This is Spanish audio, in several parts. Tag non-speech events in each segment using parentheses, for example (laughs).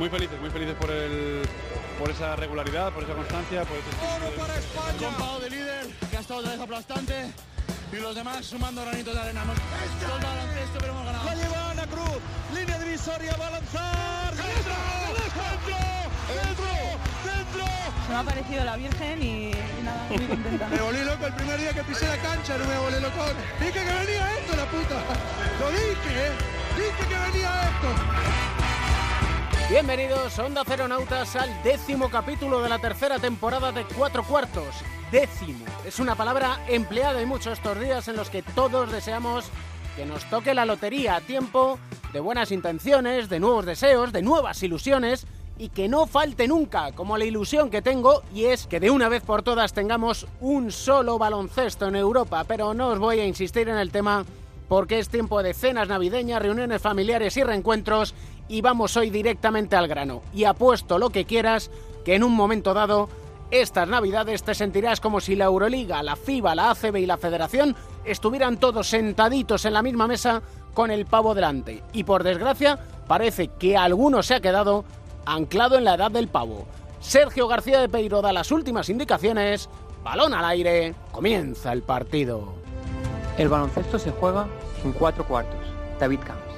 muy felices, muy felices por el por esa regularidad, por esa constancia, por ese Oro para España. de líder, que ha estado otra vez aplastante. Y los demás sumando granitos de arena. Hemos el baloncesto, pero hemos ganado. La lleva Ana Cruz. Línea divisoria, va a lanzar. ¡Dentro! ¡Dentro! ¡Dentro! Se me ha parecido la Virgen y, y nada, muy contenta. Me volví loco el primer día que pisé la cancha, no me volví loco. Dije que venía esto, la puta. Lo dije, ¿eh? Dije que venía esto. Bienvenidos, Onda Cero Nautas, al décimo capítulo de la tercera temporada de Cuatro Cuartos. Décimo. Es una palabra empleada en muchos estos días en los que todos deseamos que nos toque la lotería a tiempo, de buenas intenciones, de nuevos deseos, de nuevas ilusiones y que no falte nunca, como la ilusión que tengo, y es que de una vez por todas tengamos un solo baloncesto en Europa, pero no os voy a insistir en el tema porque es tiempo de cenas navideñas, reuniones familiares y reencuentros, y vamos hoy directamente al grano. Y apuesto lo que quieras, que en un momento dado, estas navidades te sentirás como si la Euroliga, la FIBA, la ACB y la Federación estuvieran todos sentaditos en la misma mesa con el pavo delante. Y por desgracia, parece que alguno se ha quedado anclado en la edad del pavo. Sergio García de Peiro da las últimas indicaciones. Balón al aire. Comienza el partido. El baloncesto se juega en cuatro cuartos. David Camps.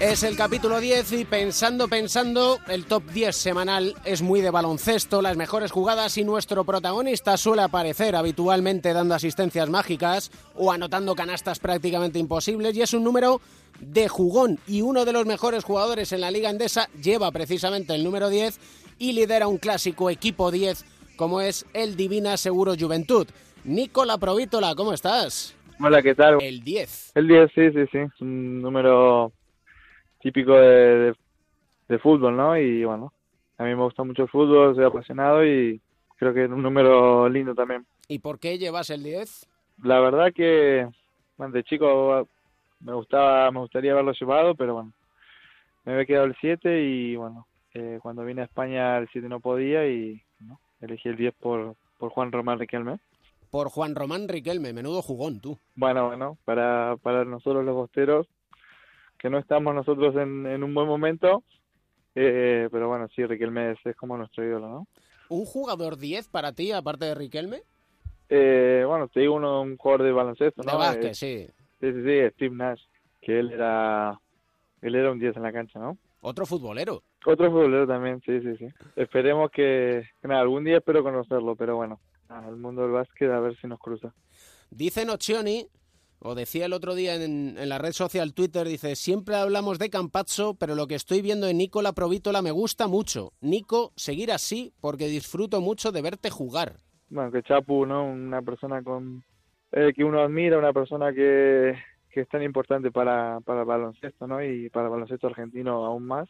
Es el capítulo 10 y pensando, pensando, el top 10 semanal es muy de baloncesto, las mejores jugadas y nuestro protagonista suele aparecer habitualmente dando asistencias mágicas o anotando canastas prácticamente imposibles y es un número de jugón y uno de los mejores jugadores en la liga endesa lleva precisamente el número 10 y lidera un clásico equipo 10 como es el Divina Seguro Juventud. Nicola Provítola, ¿cómo estás? Hola, ¿qué tal? El 10. El 10, sí, sí, sí. Un número típico de, de, de fútbol, ¿no? Y bueno, a mí me gusta mucho el fútbol, soy apasionado y creo que es un número lindo también. ¿Y por qué llevas el 10? La verdad que bueno, de chico me gustaba, me gustaría haberlo llevado, pero bueno, me había quedado el 7 y bueno, eh, cuando vine a España el 7 no podía y ¿no? elegí el 10 por, por Juan Román Riquelme. Por Juan Román Riquelme, menudo jugón tú. Bueno, bueno, para, para nosotros los bosteros, que no estamos nosotros en, en un buen momento, eh, pero bueno, sí, Riquelme es, es, como nuestro ídolo, ¿no? ¿Un jugador 10 para ti, aparte de Riquelme? Eh, bueno, te digo uno, un jugador de baloncesto, ¿no? De básquet, sí. Sí, sí, sí, Steve Nash, que él era, él era un 10 en la cancha, ¿no? Otro futbolero. Otro futbolero también, sí, sí, sí. Esperemos que, que nada, algún día espero conocerlo, pero bueno, el mundo del básquet a ver si nos cruza. Dice Nocioni, o decía el otro día en, la red social Twitter, dice, siempre hablamos de Campazzo, pero lo que estoy viendo en Nicola Provítola me gusta mucho. Nico, seguir así porque disfruto mucho de verte jugar. Bueno, que Chapu, ¿no? Una persona eh, que uno admira, una persona que, que es tan importante para, para el baloncesto, ¿no? Y para el baloncesto argentino aún más.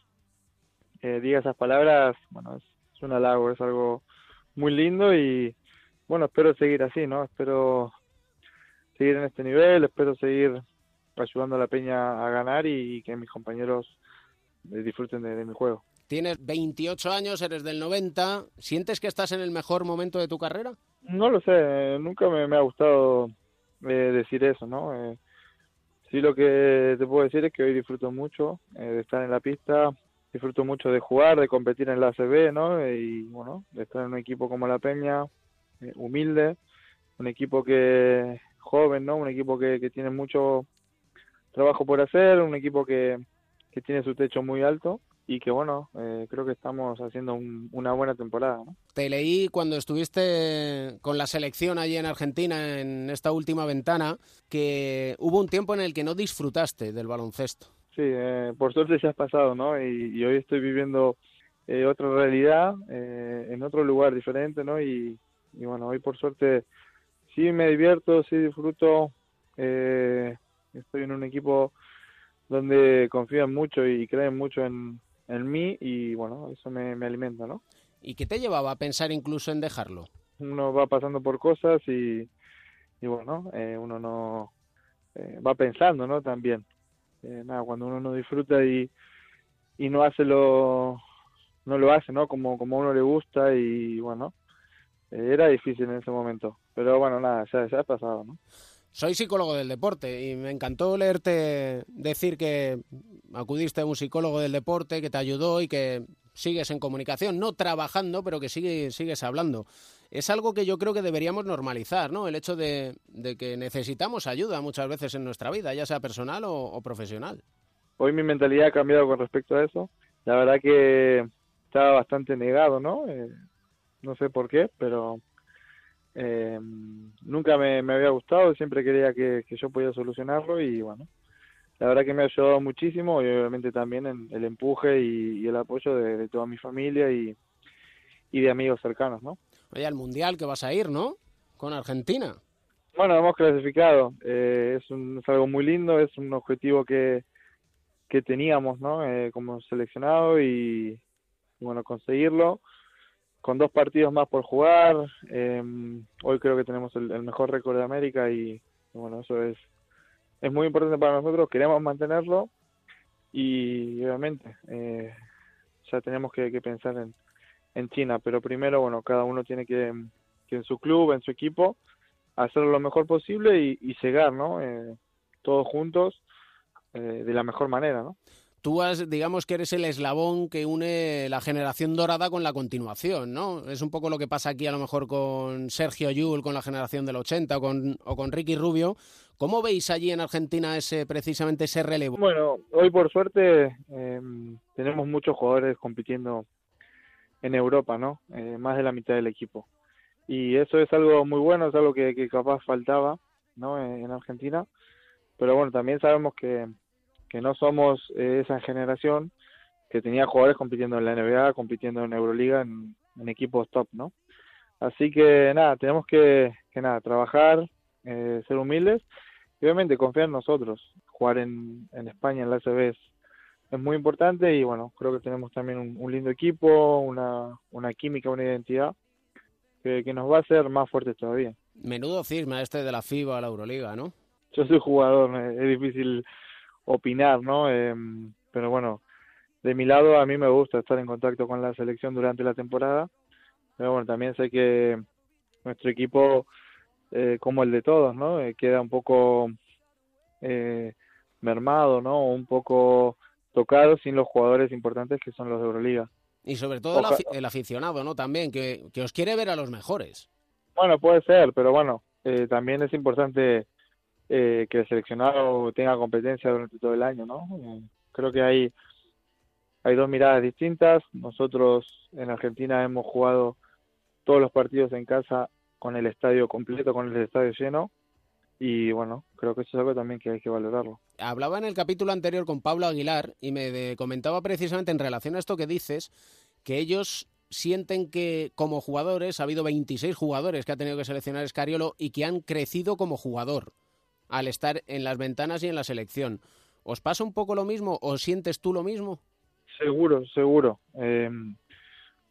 Eh, diga esas palabras, bueno, es, es un halago, es algo muy lindo y bueno, espero seguir así, ¿no? Espero seguir en este nivel, espero seguir ayudando a la Peña a ganar y, que mis compañeros eh, disfruten de, de, mi juego. Tienes 28 años, eres del 90, ¿sientes que estás en el mejor momento de tu carrera? No lo sé, nunca me, me ha gustado eh, decir eso, ¿no? Eh, sí lo que te puedo decir es que hoy disfruto mucho eh, de estar en la pista, disfruto mucho de jugar, de competir en la ACB, ¿no? Y bueno, de estar en un equipo como la Peña, eh, humilde, un equipo que joven, ¿no? Un equipo que, que tiene mucho trabajo por hacer, un equipo que, que tiene su techo muy alto y que bueno, eh, creo que estamos haciendo un, una buena temporada. ¿no? Te leí cuando estuviste con la selección allí en Argentina en esta última ventana que hubo un tiempo en el que no disfrutaste del baloncesto. Sí, eh, por suerte ya has pasado, ¿no? Y, y hoy estoy viviendo eh, otra realidad, eh, en otro lugar diferente, ¿no? Y, y, bueno, hoy por suerte sí me divierto, sí disfruto, eh, estoy en un equipo donde confían mucho y creen mucho en, en mí y bueno, eso me, me, alimenta, ¿no? ¿Y qué te llevaba a pensar incluso en dejarlo? Uno va pasando por cosas y, y bueno, eh, uno no eh, va pensando, ¿no? También. Eh, nada, cuando uno no disfruta y, y no hace lo, no lo hace, ¿no? Como, como a uno le gusta y bueno, era difícil en ese momento. Pero bueno, nada, ya, ya ha pasado, ¿no? Soy psicólogo del deporte y me encantó leerte decir que acudiste a un psicólogo del deporte que te ayudó y que sigues en comunicación, no trabajando, pero que sigue, sigues hablando. Es algo que yo creo que deberíamos normalizar, ¿no? El hecho de, que necesitamos ayuda muchas veces en nuestra vida, ya sea personal o, profesional. Hoy mi mentalidad ha cambiado con respecto a eso. La verdad que estaba bastante negado, ¿no? Eh, no sé por qué, pero eh, nunca me, había gustado, siempre quería que, yo podía solucionarlo y bueno, la verdad que me ha ayudado muchísimo y obviamente también en el empuje y, el apoyo de, toda mi familia y, de amigos cercanos, ¿no? Oye, al Mundial que vas a ir, ¿no? Con Argentina. Bueno, hemos clasificado, eh, es, un, algo muy lindo, es un objetivo que, que teníamos, ¿no? Eh, como seleccionado y, bueno, conseguirlo con dos partidos más por jugar. Em, hoy creo que tenemos el, mejor récord de América y bueno, eso es, es muy importante para nosotros. Queremos mantenerlo y obviamente eh, ya tenemos que, pensar en, en China, pero primero, bueno, cada uno tiene que, que en su club, en su equipo, hacerlo lo mejor posible y, y llegar, ¿no? Eh, todos juntos eh, de la mejor manera, ¿no? Tú has, digamos que eres el eslabón que une la generación dorada con la continuación, ¿no? Es un poco lo que pasa aquí a lo mejor con Sergio Yul, con la generación del 80 o con, o con Ricky Rubio. ¿Cómo veis allí en Argentina ese precisamente ese relevo? Bueno, hoy por suerte em, tenemos muchos jugadores compitiendo en Europa, ¿no? Eh, más de la mitad del equipo. Y eso es algo muy bueno, es algo que, que capaz faltaba, ¿no? en Argentina. Pero bueno, también sabemos que que no somos eh, esa generación que tenía jugadores compitiendo en la NBA, compitiendo en Euroliga, en, equipos top, ¿no? Así que nada, tenemos que, que nada, trabajar, eh, ser humildes y obviamente confiar en nosotros. Jugar en, en España, en la ACB es, es, muy importante y bueno, creo que tenemos también un, lindo equipo, una, una química, una identidad que, que, nos va a hacer más fuertes todavía. Menudo cisma este de la FIBA a la Euroliga, ¿no? Yo soy jugador, es difícil opinar, ¿no? Em, pero bueno, de mi lado a mí me gusta estar en contacto con la selección durante la temporada, pero bueno, también sé que nuestro equipo, eh, como el de todos, ¿no? Eh, queda un poco eh, mermado, ¿no? Un poco tocado sin los jugadores importantes que son los de Euroliga. Y sobre todo el, aficionado, ¿no? También, que, que os quiere ver a los mejores. Bueno, puede ser, pero bueno, también es importante eh, que el seleccionado tenga competencia durante todo el año, ¿no? Creo que hay, hay dos miradas distintas. Nosotros en Argentina hemos jugado todos los partidos en casa con el estadio completo, con el estadio lleno. Y bueno, creo que eso es algo también que hay que valorarlo. Hablaba en el capítulo anterior con Pablo Aguilar y me comentaba precisamente en relación a esto que dices, que ellos sienten que como jugadores, ha habido 26 jugadores que ha tenido que seleccionar Escariolo y que han crecido como jugador al estar en las ventanas y en la selección. ¿Os pasa un poco lo mismo o sientes tú lo mismo? Seguro, seguro. Eh,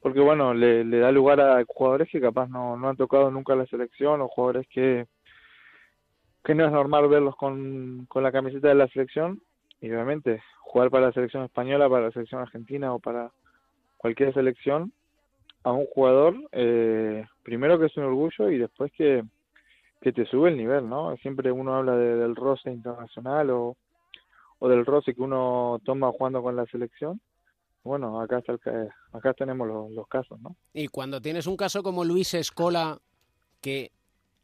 porque bueno, le, da lugar a jugadores que capaz no, no han tocado nunca la selección o jugadores que, que no es normal verlos con, con la camiseta de la selección. Y obviamente, jugar para la selección española, para la selección argentina o para cualquier selección, a un jugador, eh, primero que es un orgullo y después que, que te sube el nivel, ¿no? Siempre uno habla del roce internacional o, o del roce que uno toma jugando con la selección. Bueno, acá, está el, acá tenemos los, los casos, ¿no? Y cuando tienes un caso como Luis Escola, que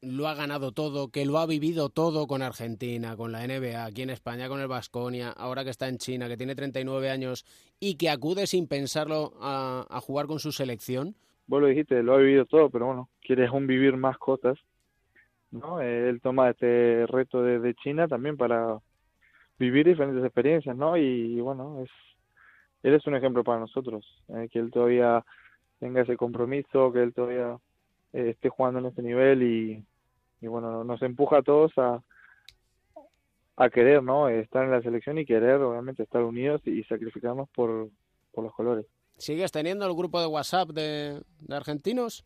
lo ha ganado todo, que lo ha vivido todo con Argentina, con la NBA, aquí en España con el Vasconia, ahora que está en China, que tiene 39 años y que acude sin pensarlo a, a jugar con su selección. Vos lo dijiste, lo ha vivido todo, pero bueno, quieres un vivir más cosas ¿no? Él toma este reto de, China también para vivir diferentes experiencias, ¿no? Y, bueno, es él es un ejemplo para nosotros, eh, que él todavía tenga ese compromiso, que él todavía eh, esté jugando en ese nivel y, y bueno, nos empuja a todos a, a querer, ¿no? Estar en la selección y querer, obviamente, estar unidos y sacrificarnos por, por los colores. ¿Sigues teniendo el grupo de WhatsApp de, de argentinos?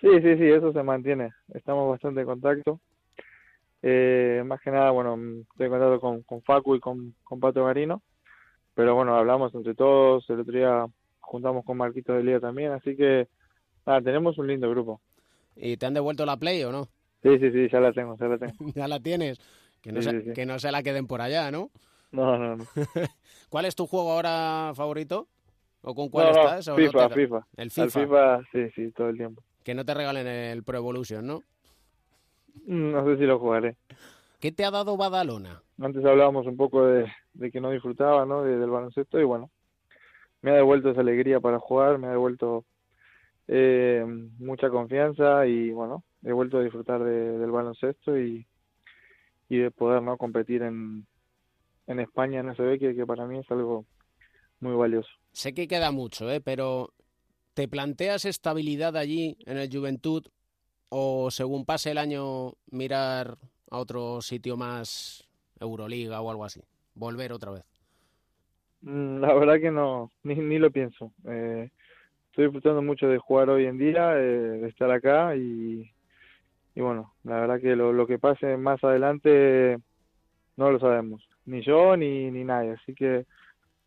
Sí, sí, sí, eso se mantiene. Estamos bastante en contacto. Eh, más que nada, bueno, estoy en contacto con, con Facu y con, con Pato Garino. Pero bueno, hablamos entre todos. El otro día juntamos con Marquito de Lía también, así que nada, tenemos un lindo grupo. ¿Y te han devuelto la Play o no? Sí, sí, sí, ya la tengo, ya la tengo. (laughs) ya la tienes. Que no, Sí, se, sí, sí. que no se la queden por allá, ¿no? No, no, no. (laughs) ¿Cuál es tu juego ahora favorito? ¿O con cuál No, no, estás? ¿O no FIFA, te- FIFA. El FIFA. FIFA, sí, sí, todo el tiempo. Que no te regalen el Pro Evolution, ¿no? Mm, No sé si lo jugaré. ¿Qué te ha dado Badalona? Antes hablábamos un poco de, de que no disfrutaba, ¿no? De- del baloncesto y bueno, me ha devuelto esa alegría para jugar, me ha devuelto eh, mucha confianza y bueno, he vuelto a disfrutar de- del baloncesto y, y de poder, ¿no? Competir en, en España, en SB, que, que para mí es algo muy valioso. Sé que queda mucho, ¿eh? Pero ¿te planteas estabilidad allí en el Juventud o según pase el año mirar a otro sitio más Euroliga o algo así? Volver otra vez. Mm, La verdad que no, ni, ni lo pienso. Eh, estoy disfrutando mucho de jugar hoy en día, eh, de estar acá y, y bueno, la verdad que lo, que pase más adelante no lo sabemos, ni yo ni, ni nadie, así que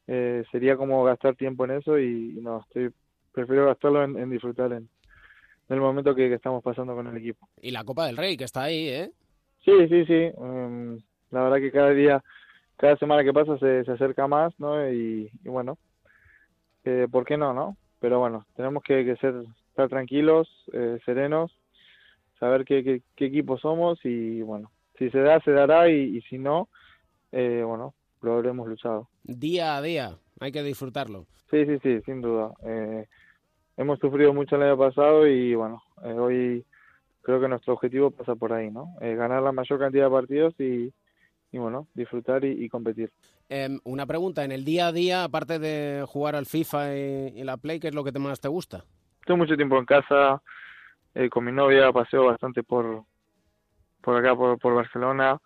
eh, sería como gastar tiempo en eso y, y no, estoy, prefiero gastarlo en, en disfrutar en, en el momento que, que estamos pasando con el equipo. Y la Copa del Rey, que está ahí, ¿eh? Sí, sí, sí. em, la verdad que cada día, cada semana que pasa se, se acerca más, ¿no? Y, y bueno, eh, ¿por qué no, no? Pero bueno, tenemos que, que ser, estar tranquilos, eh, serenos, saber qué, qué, qué equipo somos y bueno, si se da, se dará y, y si no, eh, bueno, lo habremos luchado. Día a día, hay que disfrutarlo. Sí, sí, sí, sin duda. Eh, hemos sufrido mucho el año pasado y bueno, eh, hoy creo que nuestro objetivo pasa por ahí, ¿no? Eh, ganar la mayor cantidad de partidos y, y bueno, disfrutar y, y competir. Em, una pregunta, en el día a día, aparte de jugar al FIFA y, y la Play, ¿qué es lo que te más te gusta? Estoy mucho tiempo en casa, eh, con mi novia paseo bastante por, por acá, por, por Barcelona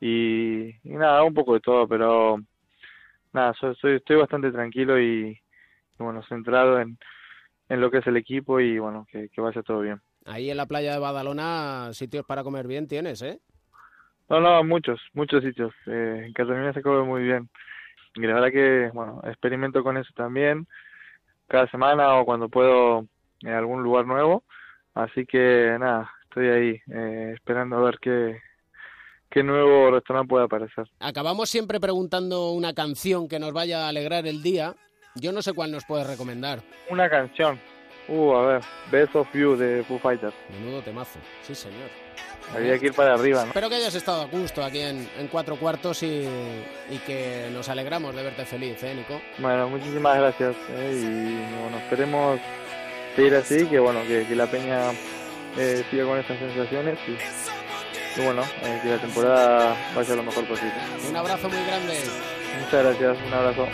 y, y nada, un poco de todo, pero nada, soy, soy- estoy bastante tranquilo y, y bueno, centrado en, en lo que es el equipo y bueno, que, que vaya todo bien. Ahí en la playa de Badalona, sitios para comer bien tienes, ¿eh? No, no, muchos, muchos sitios. Eh, en Cataluña se come muy bien. Y la verdad que, bueno, experimento con eso también, cada semana o cuando puedo en algún lugar nuevo. Así que nada, estoy ahí eh, esperando a ver qué, qué nuevo restaurante puede aparecer. Acabamos siempre preguntando una canción que nos vaya a alegrar el día. Yo no sé cuál nos puedes recomendar. Una canción. Uh, a ver, Best of You de Foo Fighters. Menudo temazo. Sí, señor. Había que ir para arriba, ¿no? Espero que hayas estado a gusto aquí en, en Cuatro Cuartos y, y que nos alegramos de verte feliz, ¿eh, Nico? Bueno, muchísimas gracias. eh, y bueno, esperemos seguir así, que bueno, que, que la peña eh, siga con estas sensaciones y, y bueno, eh, que la temporada vaya lo mejor posible. Un abrazo muy grande. Muchas gracias, un abrazo.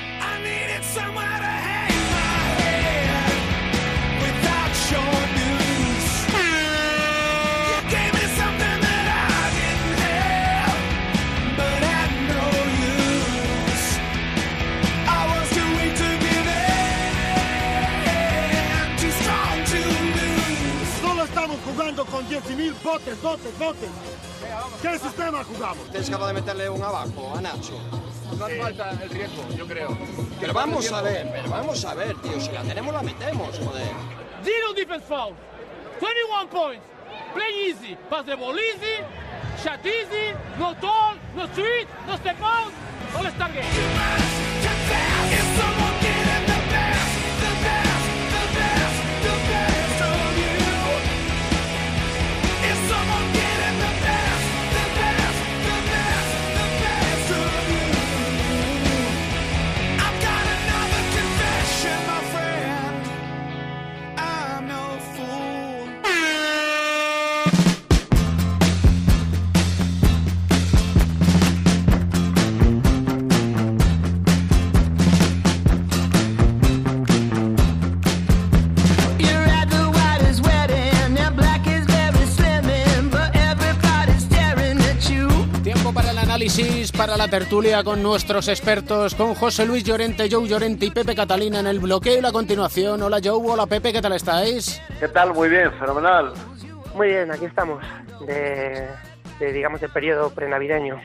Jugando con 10.000 botes, botes, botes. ¿Qué sistema jugamos? Tienes capaz de meterle un abajo a Nacho. No hace falta el riesgo, yo creo. Pero vamos a ver, pero vamos a ver, tío. Si la tenemos, la metemos, joder. Zero defense foul. 21 points. Play easy. Pass the ball easy. Shot easy. No tall. No street. No step out. All star game. Análisis, para la tertulia con nuestros expertos, con José Luis Llorente, Joe Llorente y Pepe Catalina en el bloqueo y la continuación. Hola Joe, hola Pepe, ¿qué tal estáis? ¿Qué tal? Muy bien, fenomenal. Muy bien, aquí estamos, de, de, digamos, el periodo prenavideño.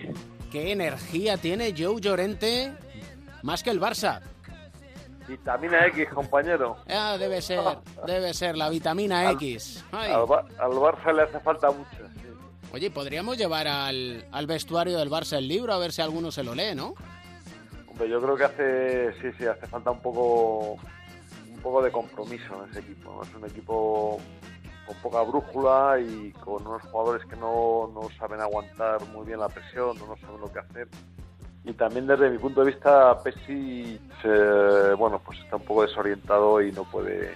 ¿Qué energía tiene Joe Llorente más que el Barça? Vitamina X, compañero. Ah, debe ser, debe ser la vitamina X. Ay. Al, al Barça le hace falta mucho. Oye, podríamos llevar al, al vestuario del Barça el libro a ver si alguno se lo lee, ¿no? Hombre, yo creo que hace, sí, sí, hace falta un poco, un poco de compromiso en ese equipo. Es un equipo con poca brújula y con unos jugadores que no, no saben aguantar muy bien la presión, no, saben lo que hacer. Y también desde mi punto de vista, Pessi, se- bueno, pues está un poco desorientado y no puede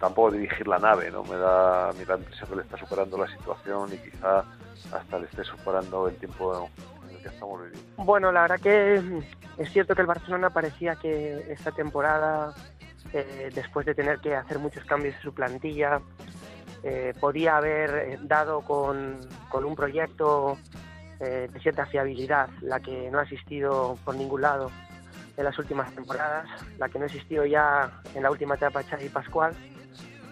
tampoco dirigir la nave, ¿no? Me da a mí la impresión que le está superando la situación y quizá hasta le esté superando el tiempo en el que estamos viviendo. Bueno, la verdad que es cierto que el Barcelona parecía que esta temporada, eh, después de tener que hacer muchos cambios en su plantilla, eh, podía haber eh, dado con, con un proyecto eh, de cierta fiabilidad, la que no ha existido por ningún lado en las últimas temporadas, la que no ha existido ya en la última etapa de Xavi Pascual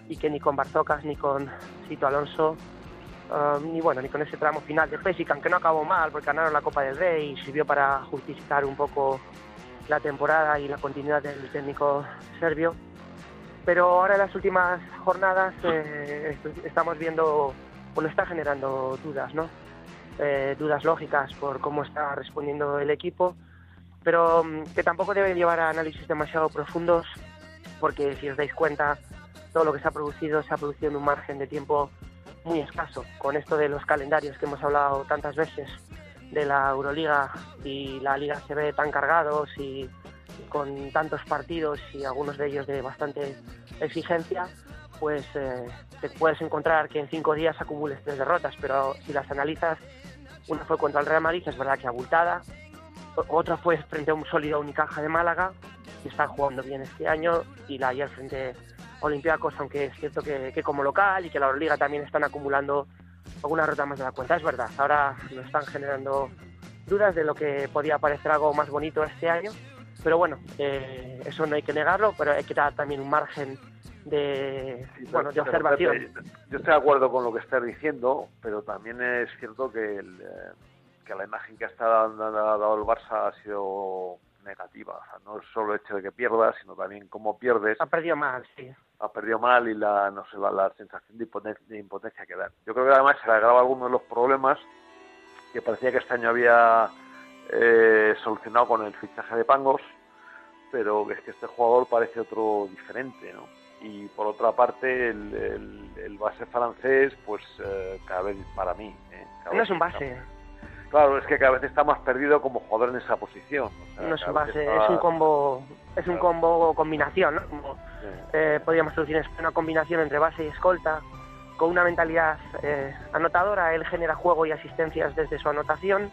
y que ni con Barzocas ni con Sito Alonso Um, ni bueno, ni con ese tramo final de Pesic, aunque no acabó mal porque ganaron la Copa del Rey y sirvió para justificar un poco la temporada y la continuidad del técnico serbio. Pero ahora en las últimas jornadas eh, est- estamos viendo, bueno, está generando dudas, ¿no? Eh, dudas lógicas por cómo está respondiendo el equipo, pero mm, que tampoco deben llevar a análisis demasiado profundos, porque si os dais cuenta, todo lo que se ha producido se ha producido en un margen de tiempo muy escaso. Con esto de los calendarios que hemos hablado tantas veces de la Euroliga y la Liga CB tan cargados y, con tantos partidos y algunos de ellos de bastante exigencia, pues eh, te puedes encontrar que en cinco días acumules tres derrotas, pero si las analizas, una fue contra el Real Madrid, es verdad que abultada, otra fue frente a un sólido Unicaja de Málaga, que está jugando bien este año, y la ayer frente a Olympiacos, aunque es cierto que, que como local y que la Euroliga también están acumulando alguna rota más de la cuenta, es verdad. Ahora nos están generando dudas de lo que podía parecer algo más bonito este año, pero bueno, eh, eso no hay que negarlo, pero hay que dar también un margen de, bueno, de observación. Pepe, yo estoy de acuerdo con lo que estás diciendo, pero también es cierto que, el, eh, que la imagen que dando, ha dado el Barça ha sido negativa. O sea, no es solo el hecho de que pierdas, sino también cómo pierdes. Ha perdido mal, sí. Ha perdido mal y la, no sé, la, la sensación de impotencia, de impotencia que da. Yo creo que además se le agrava algunos de los problemas que parecía que este año había eh, solucionado con el fichaje de Pangos, pero es que este jugador parece otro diferente, ¿no? Y por otra parte, el, el, el base francés, pues eh, cada vez para mí. ¿eh? Cada No vez es un base, Claro, es que cada vez está más perdido como jugador en esa posición. o sea, no es vez base, está- es un combo, es un combo combinación, ¿no? Como, Sí. eh, podríamos en una combinación entre base y escolta, con una mentalidad eh, anotadora. Él genera juego y asistencias desde su anotación,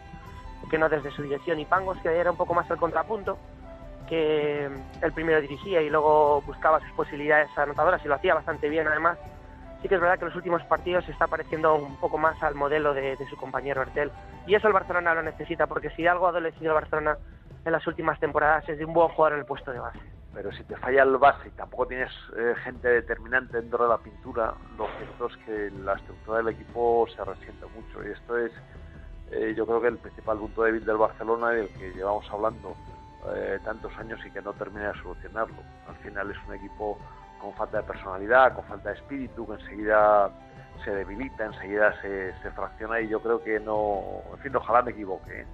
que no desde su dirección y pangos, que era un poco más el contrapunto, que él primero dirigía y luego buscaba sus posibilidades anotadoras y lo hacía bastante bien además. Sí que es verdad que los últimos partidos se está pareciendo un poco más al modelo de, su compañero Hertel. Y eso el Barcelona lo necesita, porque si algo ha adolecido el Barcelona en las últimas temporadas es de un buen jugador en el puesto de base. pero si te falla el base y tampoco tienes eh, gente determinante dentro de la pintura, lo cierto es que la estructura del equipo se resiente mucho. Y esto es, eh, yo creo que el principal punto débil del Barcelona y del que llevamos hablando eh, tantos años y que no termina de solucionarlo. Al final es un equipo con falta de personalidad, con falta de espíritu, que enseguida se debilita, enseguida se, se fracciona y yo creo que no, en fin, ojalá me equivoque, ¿eh?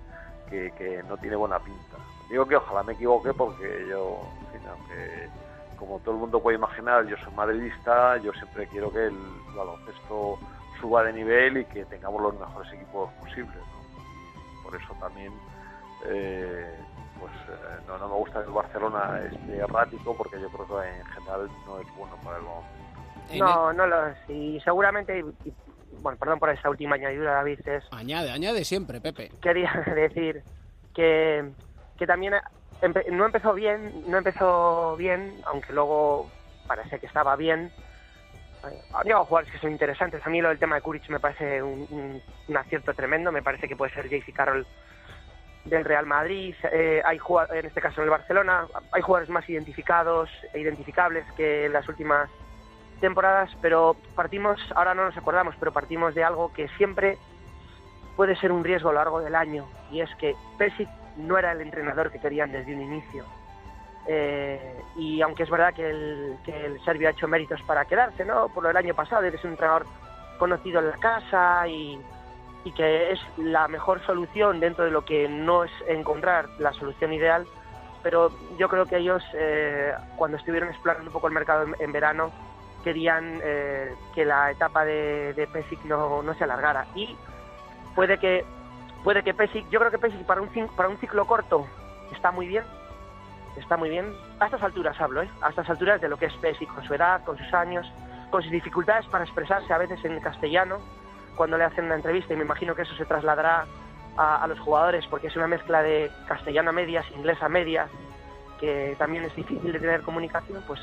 que, que no tiene buena pinta. Digo que ojalá me equivoque porque yo, en fin, aunque como todo el mundo puede imaginar, yo soy madridista, yo siempre quiero que el baloncesto suba de nivel y que tengamos los mejores equipos posibles. ¿no? Por eso también, eh, pues eh, no, no me gusta que el Barcelona esté errático porque yo creo que en general no es bueno para el. No, no lo es. Y seguramente, y- y- bueno, perdón por esa última añadidura, David, es, Añade, añade siempre, Pepe. quería (laughs) decir que, que también empe- no empezó bien, no empezó bien, aunque luego parece que estaba bien. Eh, Han llegado jugadores que son interesantes. A mí lo del tema de Kuric me parece un, un- un acierto tremendo. Me parece que puede ser JC Carroll del Real Madrid. Eh, hay en este caso en el Barcelona. Hay jugadores más identificados e identificables que en las últimas temporadas, pero partimos, ahora no nos acordamos, pero partimos de algo que siempre puede ser un riesgo a lo largo del año, y es que Pesic no era el entrenador que querían desde un inicio. Eh, y aunque es verdad que el, que el serbio ha hecho méritos para quedarse, ¿no? Por el año pasado, es un entrenador conocido en la casa y, y que es la mejor solución dentro de lo que no es encontrar la solución ideal, pero yo creo que ellos, eh, cuando estuvieron explorando un poco el mercado en, verano, querían eh, que la etapa de, de Pesic no, no, se alargara. Y puede que, puede que Pesic, yo creo que Pesic para un, para un ciclo corto está muy bien, está muy bien. A estas alturas hablo, ¿eh? A estas alturas de lo que es Pesic, con su edad, con sus años, con sus dificultades para expresarse a veces en castellano, cuando le hacen una entrevista, y me imagino que eso se trasladará a, los jugadores, porque es una mezcla de castellano a medias, inglés a medias, que también es difícil de tener comunicación, pues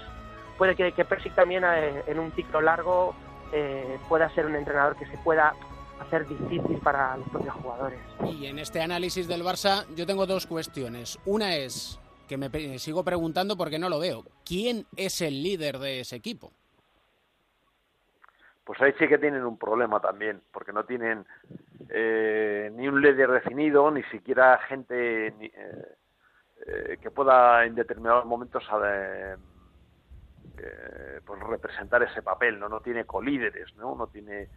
puede que, que Persic también eh, en un ciclo largo eh, pueda ser un entrenador que se pueda hacer difícil para los propios jugadores. Y en este análisis del Barça yo tengo dos cuestiones. Una es que me sigo preguntando porque no lo veo. ¿Quién es el líder de ese equipo? Pues ahí sí que tienen un problema también, porque no tienen eh, ni un líder definido, ni siquiera gente eh, eh, que pueda en determinados momentos pues representar ese papel, no no tiene colíderes, no no tiene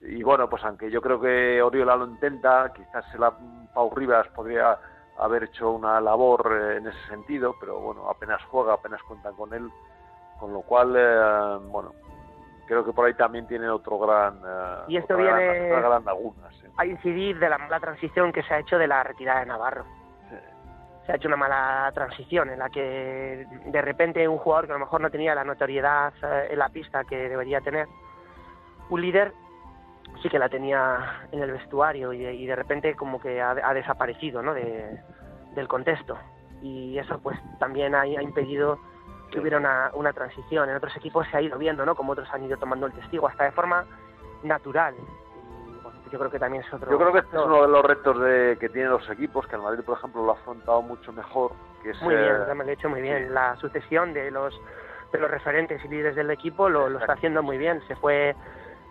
y bueno pues aunque yo creo que Oriola lo intenta, quizás la Pau Rivas podría haber hecho una labor en ese sentido, pero bueno apenas juega, apenas cuentan con él, con lo cual bueno creo que por ahí también tiene otro gran uh, y esto viene a incidir de la mala transición que se ha hecho de la retirada de Navarro. Se ha hecho una mala transición en la que de repente un jugador que a lo mejor no tenía la notoriedad eh, en la pista que debería tener un líder sí que la tenía en el vestuario y de, repente como que ha, desaparecido ¿no? de, del contexto. Y eso pues también ha impedido que hubiera una, transición. En otros equipos se ha ido viendo, ¿no? Como otros han ido tomando el testigo, hasta de forma natural. yo creo que también es otro. Yo creo que este es uno de los retos de, que tienen los equipos, que el Madrid, por ejemplo, lo ha afrontado mucho mejor. Que es, muy bien, lo he hecho muy bien. La sucesión de los de los referentes y líderes del equipo lo, lo está haciendo muy bien. Se fue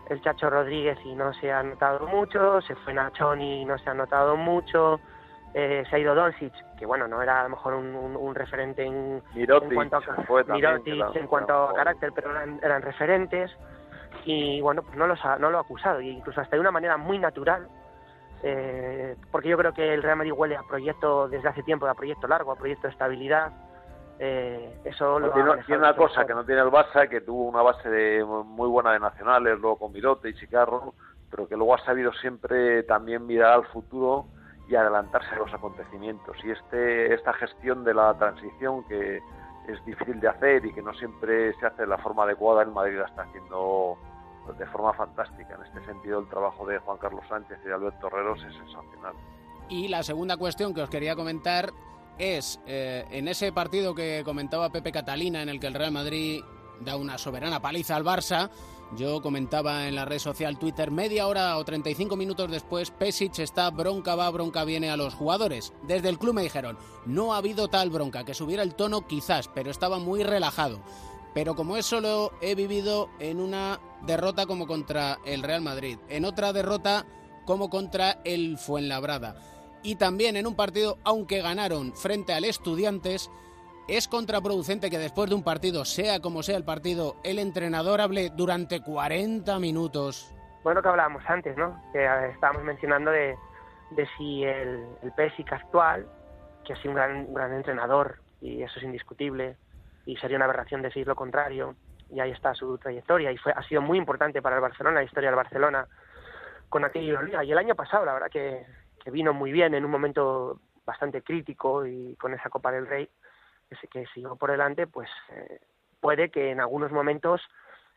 el Chacho Rodríguez y no se ha notado mucho, se fue Nachón y no se ha notado mucho eh, se ha ido Doncic, que bueno, no era a lo mejor un, referente en, cuanto a, en cuanto a carácter, pero eran, referentes. Y bueno, pues no, los no lo ha acusado, y incluso hasta de una manera muy natural, eh, porque yo creo que el Real Madrid huele a proyecto desde hace tiempo, a proyecto largo, a proyecto de estabilidad. Eh, eso lo tiene, una cosa que no tiene el Barça, que tuvo una base de, muy buena de nacionales, luego con Mirote y Chicarro, pero que luego ha sabido siempre también mirar al futuro y adelantarse a los acontecimientos. Y este, esta gestión de la transición que es difícil de hacer y que no siempre se hace de la forma adecuada, en Madrid la está haciendo de forma fantástica. En este sentido, el trabajo de Juan Carlos Sánchez y de Alberto Herreros es sensacional. Y la segunda cuestión que os quería comentar es, eh, en ese partido que comentaba Pepe Catalina, en el que el Real Madrid da una soberana paliza al Barça, yo comentaba en la red social Twitter, media hora o 35 minutos después, Pesic está bronca va, bronca viene a los jugadores. Desde el club me dijeron, no ha habido tal bronca, que subiera el tono quizás, pero estaba muy relajado. Pero como eso lo he vivido en una derrota como contra el Real Madrid, en otra derrota como contra el Fuenlabrada. Y también en un partido, aunque ganaron frente al Estudiantes, ¿Es contraproducente que después de un partido, sea como sea el partido, el entrenador hable durante 40 minutos? Bueno, que hablábamos antes, ¿no? Estábamos mencionando de, si el, el Pesic actual, que ha sido un gran, gran entrenador, y eso es indiscutible, y sería una aberración decir lo contrario, y ahí está su trayectoria, y ha sido muy importante para el Barcelona, la historia del Barcelona, con aquella. Y el año pasado, la verdad que, que vino muy bien en un momento bastante crítico y con esa Copa del Rey que, que siguió por delante, pues eh, puede que en algunos momentos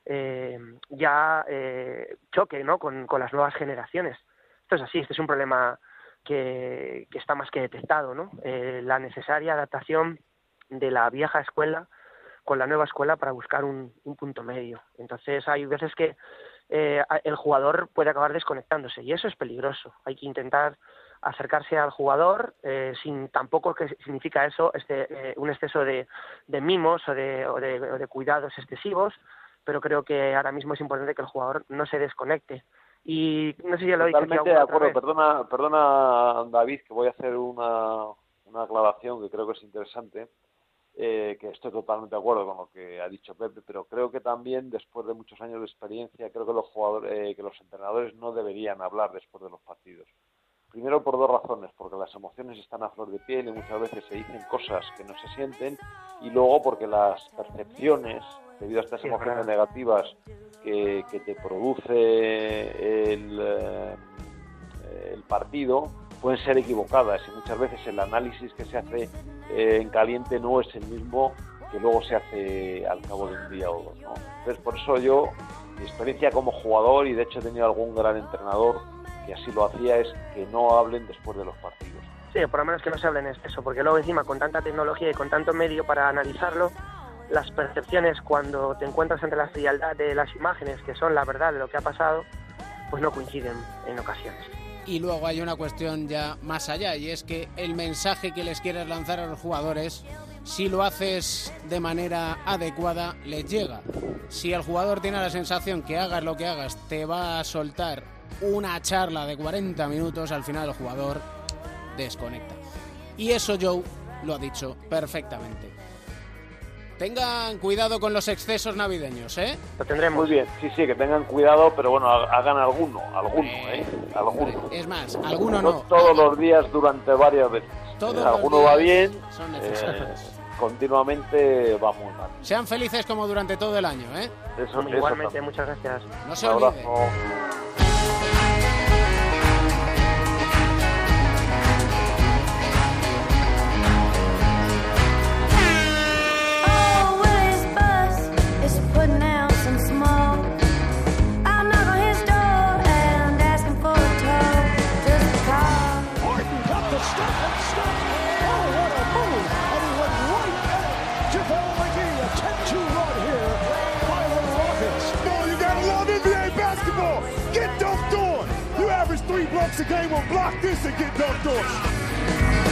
eh, ya eh, choque ¿no? con, las nuevas generaciones. Esto es así, este es un problema que, está más que detectado, ¿no? la necesaria adaptación de la vieja escuela con la nueva escuela para buscar un, un punto medio. Entonces hay veces que el jugador puede acabar desconectándose y eso es peligroso. Hay que intentar acercarse al jugador eh, sin tampoco que significa eso este, eh, un exceso de, mimos o de, cuidados excesivos, pero creo que ahora mismo es importante que el jugador no se desconecte. Y no sé si ya lo he dicho. de acuerdo, perdona, perdona David, que voy a hacer una, una aclaración que creo que es interesante. eh, que estoy totalmente de acuerdo con lo que ha dicho Pepe, pero creo que también después de muchos años de experiencia, creo que los jugadores, eh, que los entrenadores no deberían hablar después de los partidos. Primero por dos razones, porque las emociones están a flor de piel y muchas veces se dicen cosas que no se sienten, y luego porque las percepciones, debido a estas Sí, emociones verdad. negativas que, que te produce el, eh, el partido, pueden ser equivocadas y muchas veces el análisis que se hace eh, en caliente no es el mismo que luego se hace al cabo de un día o dos. ¿no? Entonces, por eso yo, mi experiencia como jugador, y de hecho he tenido algún gran entrenador que así lo hacía, es que no hablen después de los partidos. Sí, por lo menos que no se hable en exceso, porque luego encima con tanta tecnología y con tanto medio para analizarlo, las percepciones cuando te encuentras entre la frialdad de las imágenes, que son la verdad de lo que ha pasado, pues no coinciden en ocasiones. Y luego hay una cuestión ya más allá, y es que el mensaje que les quieres lanzar a los jugadores, si lo haces de manera adecuada, les llega. Si el jugador tiene la sensación que hagas lo que hagas, te va a soltar una charla de 40 minutos, al final el jugador desconecta. Y eso Joe lo ha dicho perfectamente. Tengan cuidado con los excesos navideños, ¿eh? Lo tendremos. Muy bien, sí, sí, que tengan cuidado, pero bueno, ha- hagan alguno, alguno, ¿eh? Alguno. Es más, alguno no. todos los días durante varias veces. Todos Eh, los alguno va días bien, son eh, necesarios. continuamente va muy mal. Sean felices como durante todo el año, ¿eh? Eso, eso Igualmente, también. muchas gracias. No se olviden. Mexican will block this and get dunked on.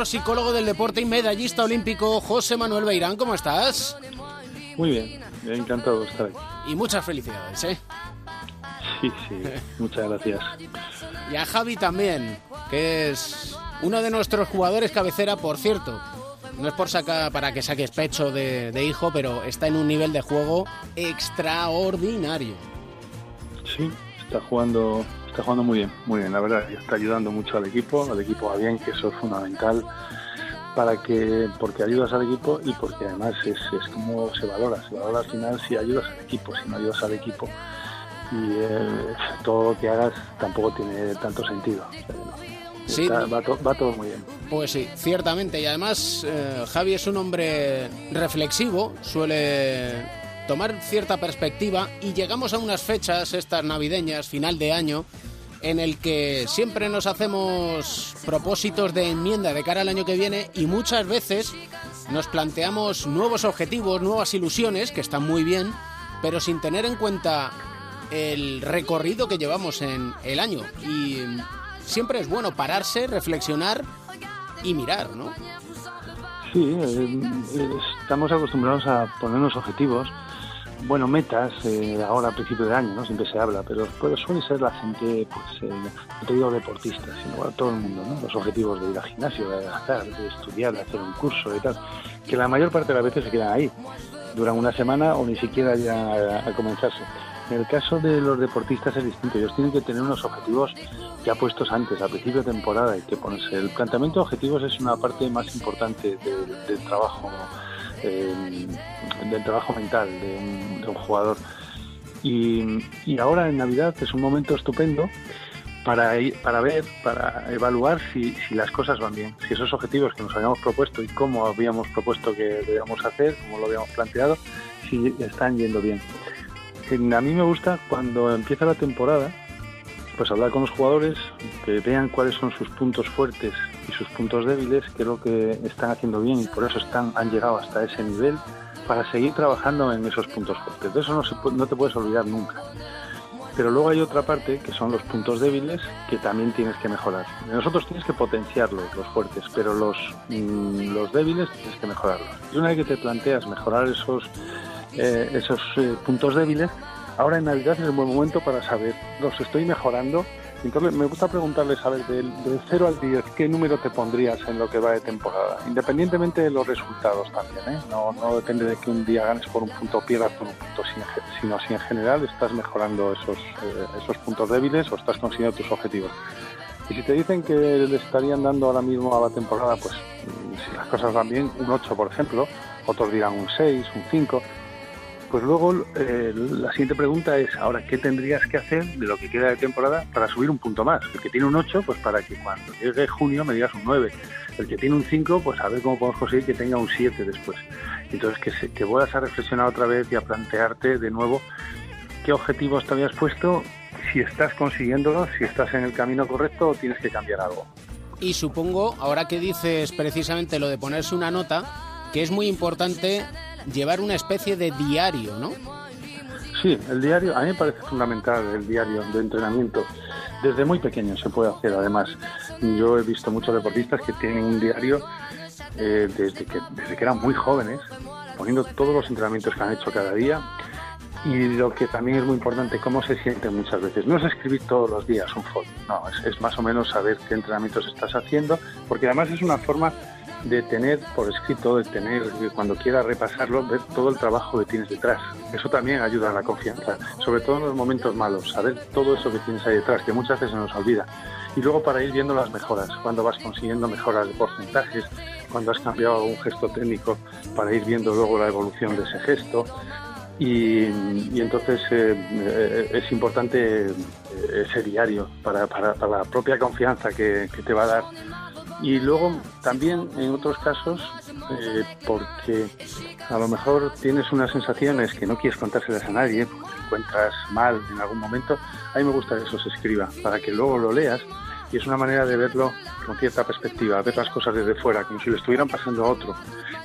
Nuestro psicólogo del deporte y medallista olímpico José Manuel Beirán. ¿Cómo estás? Muy bien, encantado de estar aquí. Y muchas felicidades, ¿eh? Sí, sí, muchas gracias. Y a Javi también, que es uno de nuestros jugadores cabecera, por cierto. No es por sacar para que saques pecho de, de hijo, pero está en un nivel de juego extraordinario. Sí, está jugando, está jugando muy bien, muy bien, la verdad, y está ayudando mucho al equipo, al equipo va bien, que eso es fundamental para que, porque ayudas al equipo y porque además es, es como se valora, se valora al final si ayudas al equipo, si no ayudas al equipo y eh, todo lo que hagas tampoco tiene tanto sentido. O sea, no. Sí. Está- va, to- va todo muy bien. Pues sí, ciertamente. Y además, eh, Javi es un hombre reflexivo, suele tomar cierta perspectiva y llegamos a unas fechas, estas navideñas, final de año, en el que siempre nos hacemos propósitos de enmienda de cara al año que viene y muchas veces nos planteamos nuevos objetivos, nuevas ilusiones, que están muy bien, pero sin tener en cuenta el recorrido que llevamos en el año. Y siempre es bueno pararse, reflexionar y mirar, ¿no? Sí, eh, eh, estamos acostumbrados a ponernos objetivos, bueno, metas, eh, ahora a principio de año, ¿no? Siempre se habla, pero pues, suele ser la gente, pues, eh, no te digo deportistas, sino bueno, todo el mundo, ¿no? Los objetivos de ir al gimnasio, de adelgazar, de estudiar, de hacer un curso y tal, que la mayor parte de las veces se quedan ahí, duran una semana o ni siquiera ya a, a comenzarse. En el caso de los deportistas es distinto, ellos tienen que tener unos objetivos ya puestos antes, a principio de temporada, hay que ponerse. El planteamiento de objetivos es una parte más importante del, del trabajo, eh, del trabajo mental de un, un jugador. Y, y ahora en Navidad es un momento estupendo para, para ver, para evaluar si, si las cosas van bien, si esos objetivos que nos habíamos propuesto y cómo habíamos propuesto que debíamos hacer, cómo lo habíamos planteado, si están yendo bien. En- A mí me gusta cuando empieza la temporada Pues hablar con los jugadores, que vean cuáles son sus puntos fuertes y sus puntos débiles, qué es lo que están haciendo bien y por eso están, han llegado hasta ese nivel, para seguir trabajando en esos puntos fuertes. De eso no, se no te puedes olvidar nunca. Pero luego hay otra parte que son los puntos débiles que también tienes que mejorar. Nosotros tienes que potenciarlos, los fuertes, pero los, mm, los débiles tienes que mejorarlos. Y una vez que te planteas mejorar esos, eh, esos eh, puntos débiles, ahora en Navidad es el buen momento para saber, los estoy mejorando. Entonces me gusta preguntarles, a ver, del, del 0 al 10, ¿qué número te pondrías en lo que va de temporada? Independientemente de los resultados también, ¿eh? No, no depende de que un día ganes por un punto o pierdas por un punto, sino si en general estás mejorando esos, eh, esos puntos débiles o estás consiguiendo tus objetivos. Y si te dicen que le estarían dando ahora mismo a la temporada, pues mm, si las cosas van bien, un 8 por ejemplo, otros dirán un 6, un 5. Pues luego eh, la siguiente pregunta es, ahora, ¿qué tendrías que hacer de lo que queda de temporada para subir un punto más? El que tiene un 8, pues para que cuando llegue junio me digas un 9. El que tiene un 5, pues a ver cómo podemos conseguir que tenga un 7 después. Entonces, que, se- que vuelvas a reflexionar otra vez y a plantearte de nuevo qué objetivos te habías puesto, si estás consiguiéndolos, si estás en el camino correcto o tienes que cambiar algo. Y supongo, ahora que dices precisamente lo de ponerse una nota, que es muy importante llevar una especie de diario, ¿no? Sí, el diario, a mí me parece fundamental el diario de entrenamiento. Desde muy pequeño se puede hacer, además. Yo he visto muchos deportistas que tienen un diario eh, desde, que, desde que eran muy jóvenes, poniendo todos los entrenamientos que han hecho cada día. Y lo que también es muy importante, cómo se sienten muchas veces. No es escribir todos los días un folio, no, es, es más o menos saber qué entrenamientos estás haciendo, porque además es una forma de tener por escrito, de tener, cuando quieras repasarlo, ver todo el trabajo que tienes detrás. Eso también ayuda a la confianza, sobre todo en los momentos malos, saber todo eso que tienes ahí detrás, que muchas veces se nos olvida. Y luego para ir viendo las mejoras, cuando vas consiguiendo mejoras de porcentajes, cuando has cambiado algún gesto técnico, para ir viendo luego la evolución de ese gesto. Y, entonces eh, eh, es importante eh, ese diario para, para- la propia confianza que te va a dar y luego también en otros casos eh, porque a lo mejor tienes unas sensaciones que no quieres contárselas a nadie porque te encuentras mal en algún momento a mí me gusta que eso se escriba para que luego lo leas y es una manera de verlo con cierta perspectiva, ver las cosas desde fuera, como si le estuvieran pasando a otro.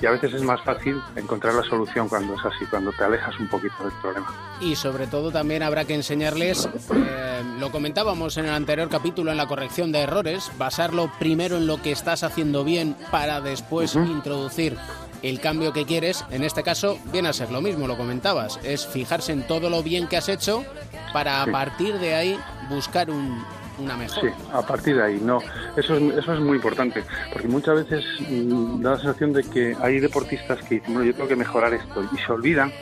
Y a veces es más fácil encontrar la solución cuando es así, cuando te alejas un poquito del problema. Y sobre todo también habrá que enseñarles, eh, lo comentábamos en el anterior capítulo en la corrección de errores, basarlo primero en lo que estás haciendo bien para después introducir el cambio que quieres. En este caso viene a ser lo mismo, lo comentabas, es fijarse en todo lo bien que has hecho para a Sí. partir de ahí buscar un, Sí, a partir de ahí, no. Eso es, eso es muy importante, porque muchas veces mm, da la sensación de que hay deportistas que dicen, bueno, yo tengo que mejorar esto, y se olvidan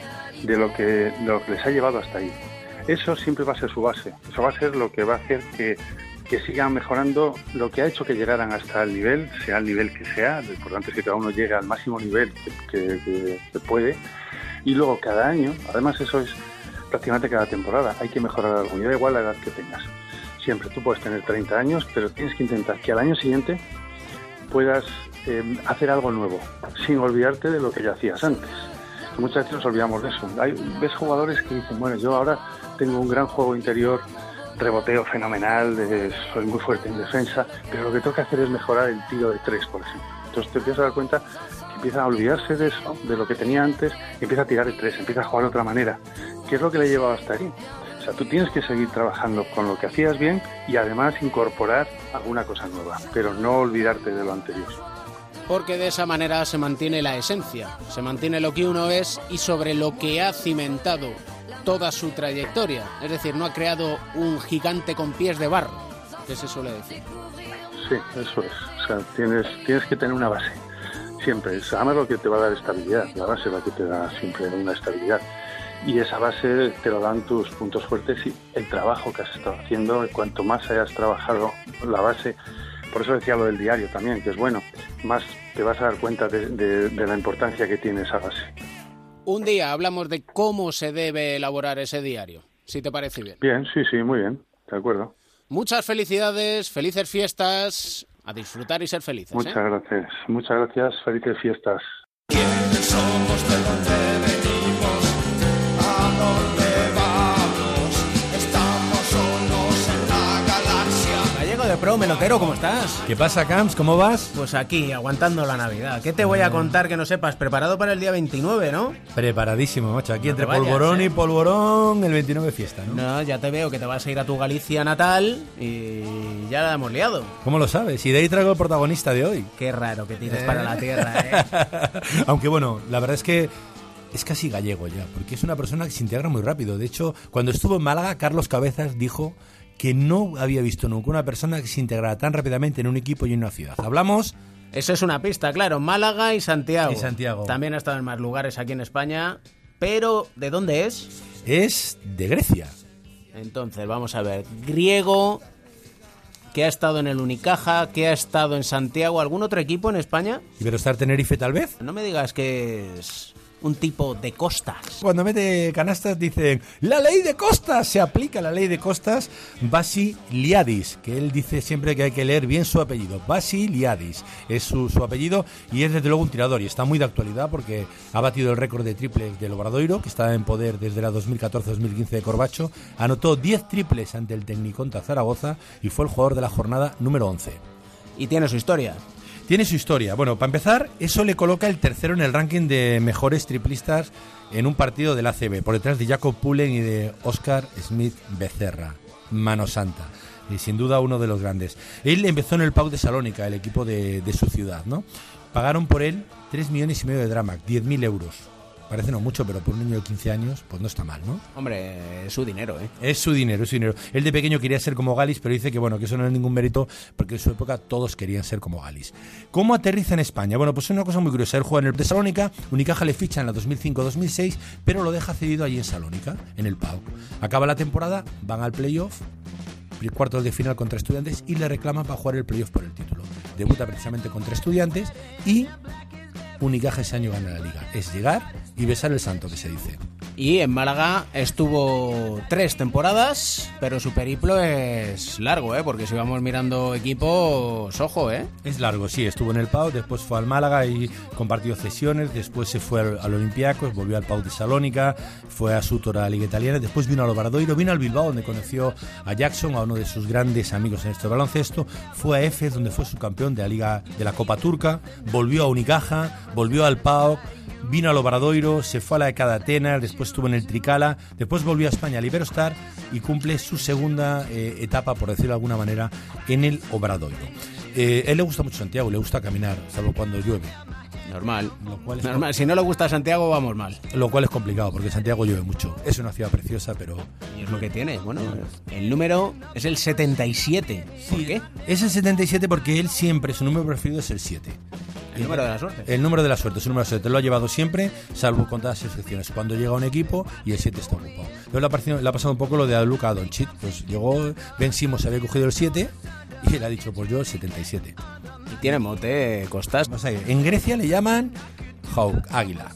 de lo que, de lo que les ha llevado hasta ahí. Eso siempre va a ser su base, eso va a ser lo que va a hacer que, sigan mejorando lo que ha hecho que llegaran hasta el nivel, sea el nivel que sea, lo importante es que cada uno llegue al máximo nivel que- que puede, y luego cada año, además eso es prácticamente cada temporada, hay que mejorar algo, y da igual la edad que tengas siempre. Tú puedes tener 30 años, pero tienes que intentar que al año siguiente puedas eh, hacer algo nuevo, sin olvidarte de lo que ya hacías antes. Muchas veces nos olvidamos de eso. Hay, ves jugadores que dicen, bueno, yo ahora tengo un gran juego interior, reboteo fenomenal, eh, soy muy fuerte en defensa, pero lo que tengo que hacer es mejorar el tiro de tres, por ejemplo. Entonces te empiezas a dar cuenta que empieza a olvidarse de eso, de lo que tenía antes, y empieza a tirar de tres, empieza a jugar de otra manera. ¿Qué es lo que le ha llevado hasta ahí? O sea, tú tienes que seguir trabajando con lo que hacías bien y además incorporar alguna cosa nueva, pero no olvidarte de lo anterior. Porque de esa manera se mantiene la esencia, se mantiene lo que uno es y sobre lo que ha cimentado toda su trayectoria. Es decir, no ha creado un gigante con pies de barro, que se suele decir. Sí, eso es. O sea, tienes, tienes que tener una base. Siempre. Es además lo que te va a dar estabilidad. La base es la que te da siempre una estabilidad. Y esa base te lo dan tus puntos fuertes y el trabajo que has estado haciendo. Cuanto más hayas trabajado la base, por eso decía lo del diario también, que es bueno, más te vas a dar cuenta de, de- de la importancia que tiene esa base. Un día hablamos de cómo se debe elaborar ese diario, si te parece bien. Bien, sí, sí, muy bien. De acuerdo. Muchas felicidades, felices fiestas, a disfrutar y ser felices. ¿eh? Muchas gracias. Muchas gracias. Felices fiestas. Somos Melero, Melotero, ¿cómo estás? ¿Qué pasa, Camps? ¿Cómo vas? Pues aquí, aguantando la Navidad. ¿Qué te voy a contar que no sepas? Preparado para el día 29, ¿no? Preparadísimo, macho. Aquí No entre vayas, polvorón ¿eh? y polvorón, el 29 fiesta, ¿no? No, ya te veo que te vas a ir a tu Galicia natal y ya la hemos liado. ¿Cómo lo sabes? Y de ahí traigo el protagonista de hoy. Qué raro que tires ¿Eh? para la tierra, ¿eh? (laughs) Aunque bueno, la verdad es que es casi gallego ya, porque es una persona que se integra muy rápido. De hecho, cuando estuvo en Málaga, Carlos Cabezas dijo que no había visto nunca una persona que se integrara tan rápidamente en un equipo y en una ciudad. Hablamos Eso es una pista, claro. Málaga y Santiago. Y Santiago. También ha estado en más lugares aquí en España. Pero, ¿de dónde es? es de Grecia. Entonces, vamos a ver. Griego, que ha estado en el Unicaja, que ha estado en Santiago. ¿Algún otro equipo en España? Iberostar Tenerife tal vez. No me digas que es un tipo de costas. Cuando mete canastas dicen, la ley de costas, se aplica la ley de costas Basiliadis, que él dice siempre que hay que leer bien su apellido. Basiliadis es su, su apellido y es desde luego un tirador y está muy de actualidad porque ha batido el récord de triples del Obradoiro, que está en poder desde la 2014-2015 de Corbacho. Anotó 10 triples ante el Tecniconta Zaragoza y fue el jugador de la jornada número 11. Y tiene su historia. Tiene su historia. Bueno, para empezar, eso le coloca el tercero en el ranking de mejores triplistas en un partido del ACB, por detrás de Jacob Pullen y de Oscar Smith Becerra. Mano Santa. Y sin duda uno de los grandes. Él empezó en el Pau de Salónica, el equipo de, su ciudad, ¿no? Pagaron por él 3 millones y medio de drama, 10.000 euros. Parece no mucho, pero por un niño de 15 años, pues no está mal, ¿no? Hombre, es su dinero, ¿eh? Es su dinero, es su dinero. Él de pequeño quería ser como Galis, pero dice que bueno, que eso no es ningún mérito, porque en su época todos querían ser como Galis. ¿Cómo aterriza en España? Bueno, pues es una cosa muy curiosa. Él juega en el de Salónica, Unicaja le ficha en la 2005-2006, pero lo deja cedido allí en Salónica, en el PAU. Acaba la temporada, van al playoff, cuartos de final contra estudiantes y le reclaman para jugar el playoff por el título. Debuta precisamente contra estudiantes y Unicaja ese año gana la liga. Es llegar y besar el santo, que se dice. Y en Málaga estuvo tres temporadas, pero su periplo es largo, ¿eh? Porque si vamos mirando equipos, ojo, ¿eh? Es largo, sí, estuvo en el Pau, después fue al Málaga y compartió cesiones, después se fue al, al Olympiacos, volvió al Pau de Salónica, fue a Sutor a la Liga Italiana, después vino al Obradoiro, vino al Bilbao donde conoció a Jackson, a uno de sus grandes amigos en este baloncesto, fue a Efes donde fue subcampeón de la Liga de la Copa Turca, volvió a Unicaja, volvió al Pau, vino al Obradoiro, se fue a la de Atenas, después estuvo en el Tricala, después volvió a España al Iberostar y cumple su segunda eh, etapa, por decirlo de alguna manera, en el Obradoiro. Eh, él le gusta mucho Santiago, le gusta caminar, salvo cuando llueve. Normal. Lo cual es Normal. Si no le gusta Santiago, vamos mal. Lo cual es complicado porque Santiago llueve mucho. Es una ciudad preciosa, pero. Y es lo que tiene. Bueno, el número es el 77. ¿Por qué? Es el 77 porque él siempre, su número preferido es el 7. El número de la suerte. El número de la suerte, su número de suerte. Lo ha llevado siempre, salvo con todas las excepciones. Cuando llega un equipo y el 7 está ocupado. Luego le ha, pasado un poco lo de a Luca Doncic. Pues llegó, Ben Simmons había cogido el 7 y él ha dicho, pues yo el 77. Tiene mote, Costas. Vamos a ir. En Grecia le llaman Hawk, águila.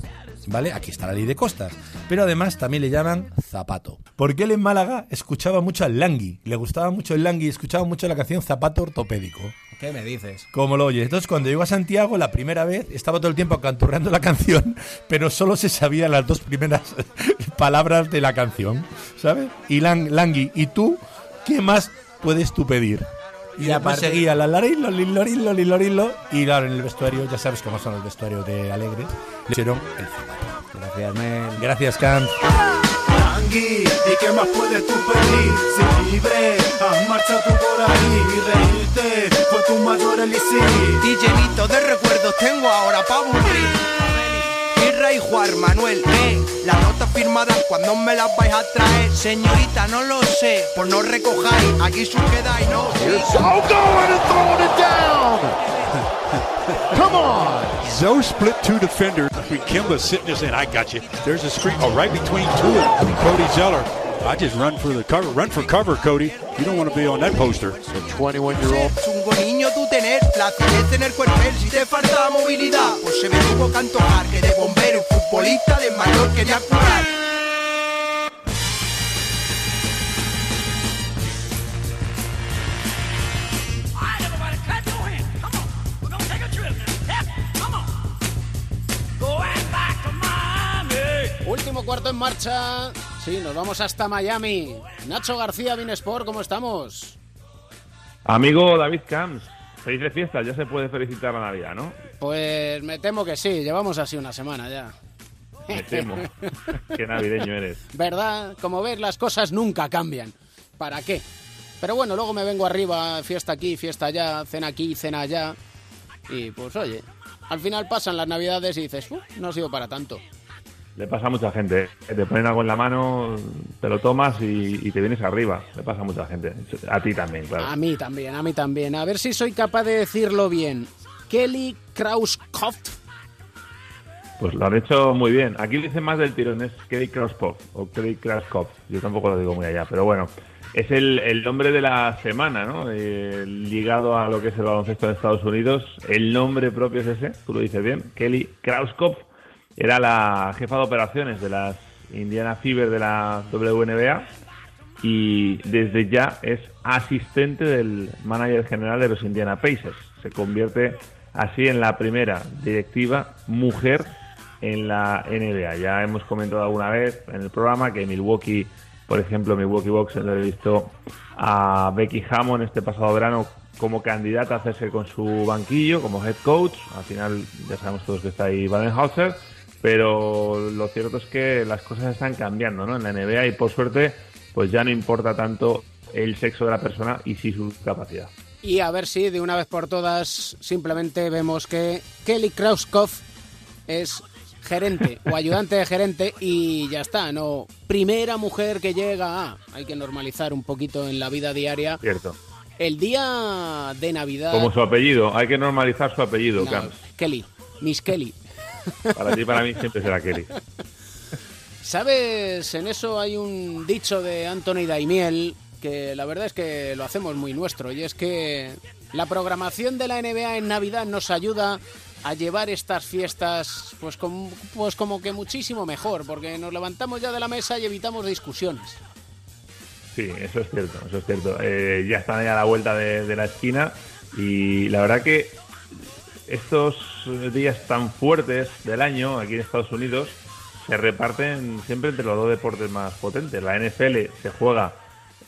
¿Vale? Aquí está la ley de costas. Pero además también le llaman zapato. Porque él en Málaga escuchaba mucho al Langui. Le gustaba mucho el Langui y escuchaba mucho la canción Zapato Ortopédico. ¿Qué me dices? Como lo oyes. Entonces, cuando llegó a Santiago, la primera vez, estaba todo el tiempo canturreando la (laughs) canción, pero solo se sabía las dos primeras (laughs) palabras de la canción, ¿sabes? Y Lang- Langui, ¿y tú qué más puedes tú pedir? Y, aparte- seguía la larilo, lilorilo, lilorilo, y claro, en el vestuario, ya sabes cómo son los vestuarios de Alegre, le hicieron el zapato. Gracias, Mel. Gracias, Camp. Langui, ¿y qué más puedes tú pedir? Si libre, has marchado tú por ahí y reírte fue tu mayor elixir. Y llenito de recuerdos tengo ahora pa' aburrir. Irra y Juan Manuel, eh, las notas firmadas cuando me las vais a traer. Señorita, no lo sé, pues no recojáis, aquí su quedáis, no. Going and throwing it down. Come on. Zoe split two defenders. Between Kimba sitting there saying, I got you. There's a screen. Oh, right between two and Cody Zeller. I just run for the cover. Run for cover, Cody. You don't want to be on that poster. The 21 year old. Chungo niño tú tener, flacidez tener cuerpel, si te falta movilidad, pues se me tuvo que antojar que de bombero, futbolista de mayor quería curar. Último cuarto en marcha. Sí, nos vamos hasta Miami. Nacho García, Sport, ¿cómo estamos? Amigo David Camps, felices fiestas, ya se puede felicitar la Navidad, ¿no? Pues me temo que sí, llevamos así una semana ya. Me temo. (laughs) Qué navideño eres. ¿Verdad? Como ves, las cosas nunca cambian. ¿Para qué? Pero bueno, luego me vengo arriba, fiesta aquí, fiesta allá, cena aquí, cena allá. Y pues oye, al final pasan las navidades y dices, "Uh, no ha sido para tanto. Le pasa a mucha gente. ¿eh? Te ponen algo en la mano, te lo tomas y, y te vienes arriba. Le pasa a mucha gente. A ti también, claro. A mí también, a mí también. A ver si soy capaz de decirlo bien. Kelly Krauskopf. Pues lo han hecho muy bien. Aquí dicen más del tirón, es Kelly Krauskopf o Kelly Krauskopf. Yo tampoco lo digo muy allá, pero bueno. Es el, el nombre de la semana, ¿no? Eh, ligado a lo que es el baloncesto de Estados Unidos. El nombre propio es ese, tú lo dices bien. Kelly Krauskopf era la jefa de operaciones de las Indiana Fever de la WNBA y desde ya es asistente del manager general de los Indiana Pacers. Se convierte así en la primera directiva mujer en la NBA. Ya hemos comentado alguna vez en el programa que Milwaukee, por ejemplo, Milwaukee Bucks visto a Becky Hammond este pasado verano como candidata a hacerse con su banquillo como head coach. Al final ya sabemos todos que está ahí Baden-Holzer, pero lo cierto es que las cosas están cambiando ¿no? en la NBA y por suerte pues ya no importa tanto el sexo de la persona y sí su capacidad. Y a ver si de una vez por todas simplemente vemos que Kelly Krauskopf es gerente o ayudante de gerente y ya está, no primera mujer que llega a... Hay que normalizar un poquito en la vida diaria. Cierto. El día de Navidad... Como su apellido, hay que normalizar su apellido, No. Kelly, Miss Kelly. Para ti para mí siempre será Kelly. ¿Sabes? En eso hay un dicho de Anthony Daimiel que la verdad es que lo hacemos muy nuestro y es que la programación de la NBA en Navidad nos ayuda a llevar estas fiestas pues, com- pues como que muchísimo mejor porque nos levantamos ya de la mesa y evitamos discusiones. Sí, eso es cierto, eso es cierto. Eh, ya están ahí a la vuelta de, de la esquina y la verdad que estos días tan fuertes del año aquí en Estados Unidos se reparten siempre entre los dos deportes más potentes. La NFL se juega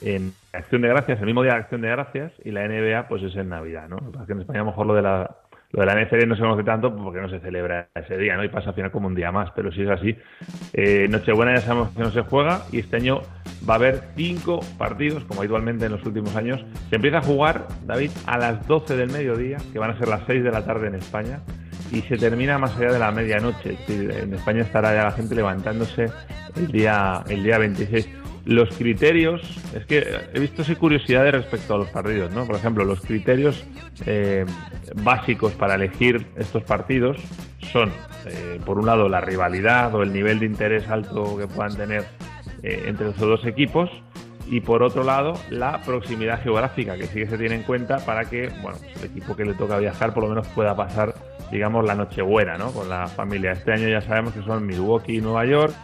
en Acción de Gracias, el mismo día de Acción de Gracias, y la NBA pues es en Navidad, ¿no? Que en España a lo mejor lo de la, lo de la NFL no se conoce tanto porque no se celebra ese día, ¿no? Y pasa al final como un día más, pero si es así. Eh, Nochebuena ya sabemos que no se juega y este año va a haber cinco partidos, como habitualmente en los últimos años. Se empieza a jugar, David, a las 12 del mediodía, que van a ser las 6 de la tarde en España, y se termina más allá de la medianoche. En España estará ya la gente levantándose el día, el día 26. Los criterios, es que he visto así curiosidades respecto a los partidos, ¿no? Por ejemplo, los criterios eh, básicos para elegir estos partidos son, eh, por un lado, la rivalidad o el nivel de interés alto que puedan tener eh, entre los dos equipos y por otro lado la proximidad geográfica que sí que se tiene en cuenta para que bueno el equipo que le toca viajar por lo menos pueda pasar digamos la nochebuena ¿no? con la familia este año ya sabemos que son Milwaukee Nueva York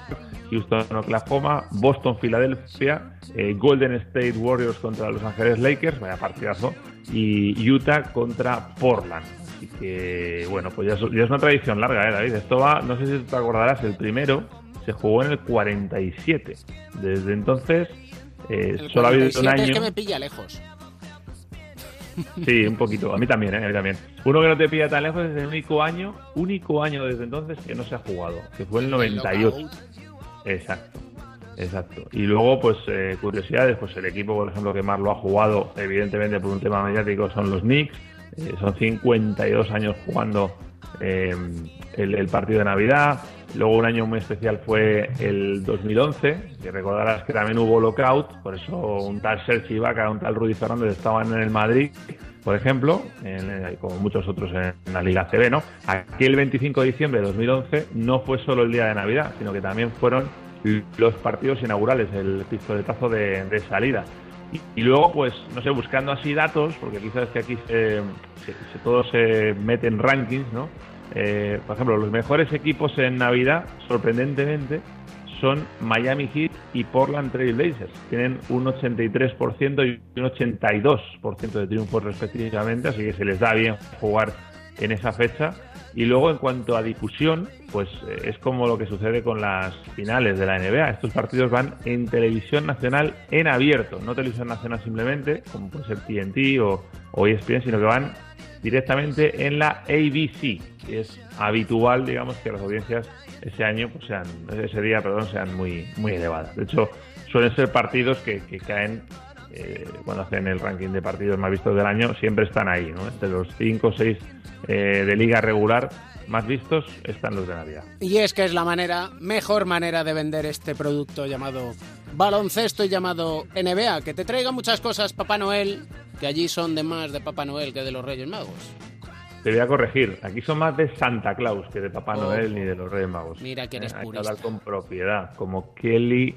Houston Oklahoma Boston Filadelfia eh, Golden State Warriors contra Los Ángeles Lakers vaya partidazo y Utah contra Portland así que bueno pues ya es, ya es una tradición larga ¿eh, David esto va no sé si te acordarás el primero se jugó en el 47 desde entonces eh, El solo ha habido un 47 año. es que me pilla lejos. Sí, un poquito. A mí también, ¿eh? A mí también. Uno que no te pilla tan lejos es el único año, único año desde entonces que no se ha jugado, que fue el 98. Exacto. Exacto. Y luego, pues, eh, curiosidades, pues el equipo, por ejemplo, que más lo ha jugado, evidentemente por un tema mediático, son los Knicks. Eh, son 52 años jugando eh, el, el partido de Navidad. Luego un año muy especial fue el 2011, que recordarás que también hubo lockout, por eso un tal Sergi Ibaka, un tal Rudy Fernández estaban en el Madrid, por ejemplo, eh, como muchos otros en, la Liga CB, ¿no? Aquí el 25 de diciembre de 2011 no fue solo el día de Navidad, sino que también fueron los partidos inaugurales, el pistoletazo de, de salida. Y, luego, pues, no sé, buscando así datos, porque quizás que aquí todo se mete en rankings, ¿no? Eh, por ejemplo, los mejores equipos en Navidad, sorprendentemente, son Miami Heat y Portland Trail Blazers. Tienen un 83% y un 82% de triunfos respectivamente, así que se les da bien jugar en esa fecha. Y luego, en cuanto a difusión, pues eh, es como lo que sucede con las finales de la NBA. Estos partidos van en televisión nacional en abierto, no televisión nacional simplemente, como puede ser TNT o, o ESPN, sino que van directamente en la ABC. Es habitual, digamos, que las audiencias ese año, pues sean, ese día, perdón, sean muy, muy elevadas. De hecho, suelen ser partidos que, que caen eh, cuando hacen el ranking de partidos más vistos del año, siempre están ahí, ¿no? Entre los 5 o 6 de liga regular más vistos están los de Navidad. Y es que es la manera, mejor manera de vender este producto llamado baloncesto y llamado NBA, que te traiga muchas cosas Papá Noel, que allí son de más de Papá Noel que de los Reyes Magos. Te voy a corregir, aquí son más de Santa Claus que de Papá Ojo. Noel ni de los Reyes Magos. Mira que eres Eh, Hay que hablar con propiedad, como Kelly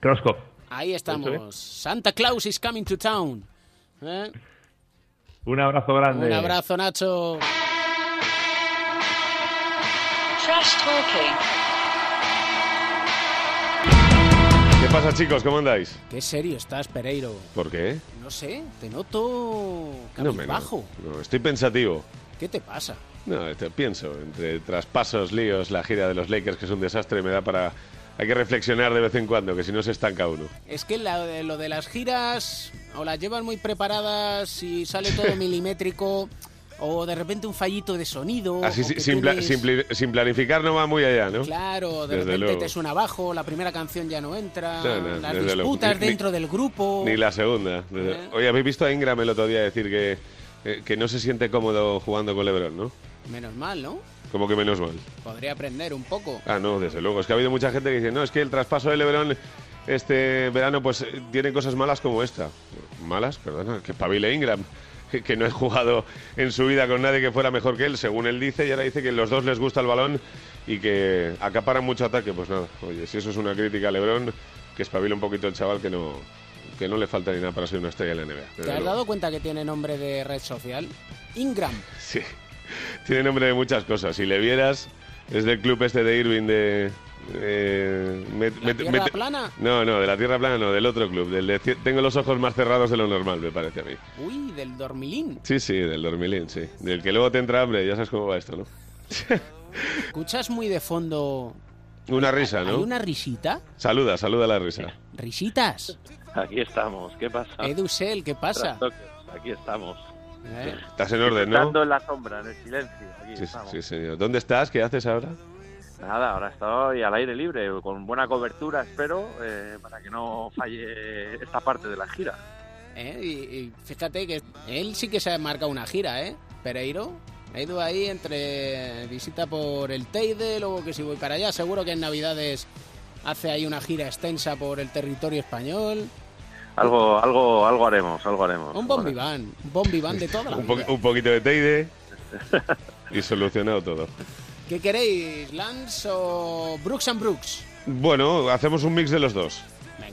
Kroskov. Ahí ¿Eso estamos. Santa Claus is coming to town. ¿Eh? Un abrazo grande. Un abrazo, Nacho. Trash talking. Pasa, chicos? ¿Cómo andáis? Qué serio estás, Pereiro. ¿Por qué? No sé, te noto No, me- bajo. no, estoy pensativo. ¿Qué te pasa? No, este, pienso, entre traspasos, líos, la gira de los Lakers, que es un desastre, me da para... Hay que reflexionar de vez en cuando, que si no se estanca uno. Es que la- lo de las giras o las llevan muy preparadas y sale todo (laughs) milimétrico o de repente un fallito de sonido. Así, sin, tienes- sin pli- sin planificar no va muy allá, ¿no? Claro, de Desde repente luego. te suena abajo, la primera canción ya no entra, No, no, las disputas Ni- ni- dentro del grupo. Ni la segunda. Desde- Eh. Oye, ¿habéis visto a Ingram el otro día decir que, eh, que no se siente cómodo jugando con LeBron, no? Menos mal, ¿no? Como que menos mal. Podría aprender un poco. Ah, no, desde luego. Es que ha habido mucha gente que dice, no, es que el traspaso de LeBron este verano pues eh, tiene cosas malas como esta. ¿Malas? Perdona, que pabile Ingram. Que- Que no he jugado en su vida con nadie que fuera mejor que él, según él dice, y ahora dice que los dos les gusta el balón y que acaparan mucho ataque. Pues nada, oye, si eso es una crítica a LeBron, que espabile un poquito el chaval que no, que no le falta ni nada para ser una estrella en la NBA. ¿Te has luego. dado cuenta que tiene nombre de red social? Ingram. Sí, (laughs) tiene nombre de muchas cosas. Si le vieras, es del club este de Irving de... eh, ¿La Tierra plana? No, no, de la Tierra Plana no, del otro club. Del de tengo los ojos más cerrados de lo normal, me parece a mí. Uy, del dormilín. Sí, sí, del dormilín, sí. Del que luego te entra hambre, ya sabes cómo va esto, ¿no? (laughs) Escuchas muy de fondo. Una risa, ¿Hay ¿no? una risita? Saluda, saluda la risa. ¿Risitas? Aquí estamos, ¿qué pasa? Edusel, ¿qué pasa? Aquí estamos. Eh, Estás en orden, ¿no? Disfrutando en la sombra, en el silencio. Aquí Sí, estamos. sí, señor. ¿Dónde estás? ¿Qué haces ahora? Nada, ahora estoy al aire libre, con buena cobertura, espero, eh, para que no falle esta parte de la gira. eh, y, y fíjate que él sí que se ha marcado una gira, ¿eh? Pereiro. Ha ido ahí entre visita por el Teide, luego que si voy para allá, seguro que en Navidades hace ahí una gira extensa por el territorio español. Algo, algo, algo haremos, algo haremos. Un bon vivant, un bon vivant de toda la Un, po- vida. un poquito de Teide y solucionado todo. ¿Qué queréis, Lance o Brooks and Brooks? Bueno, hacemos un mix de los dos.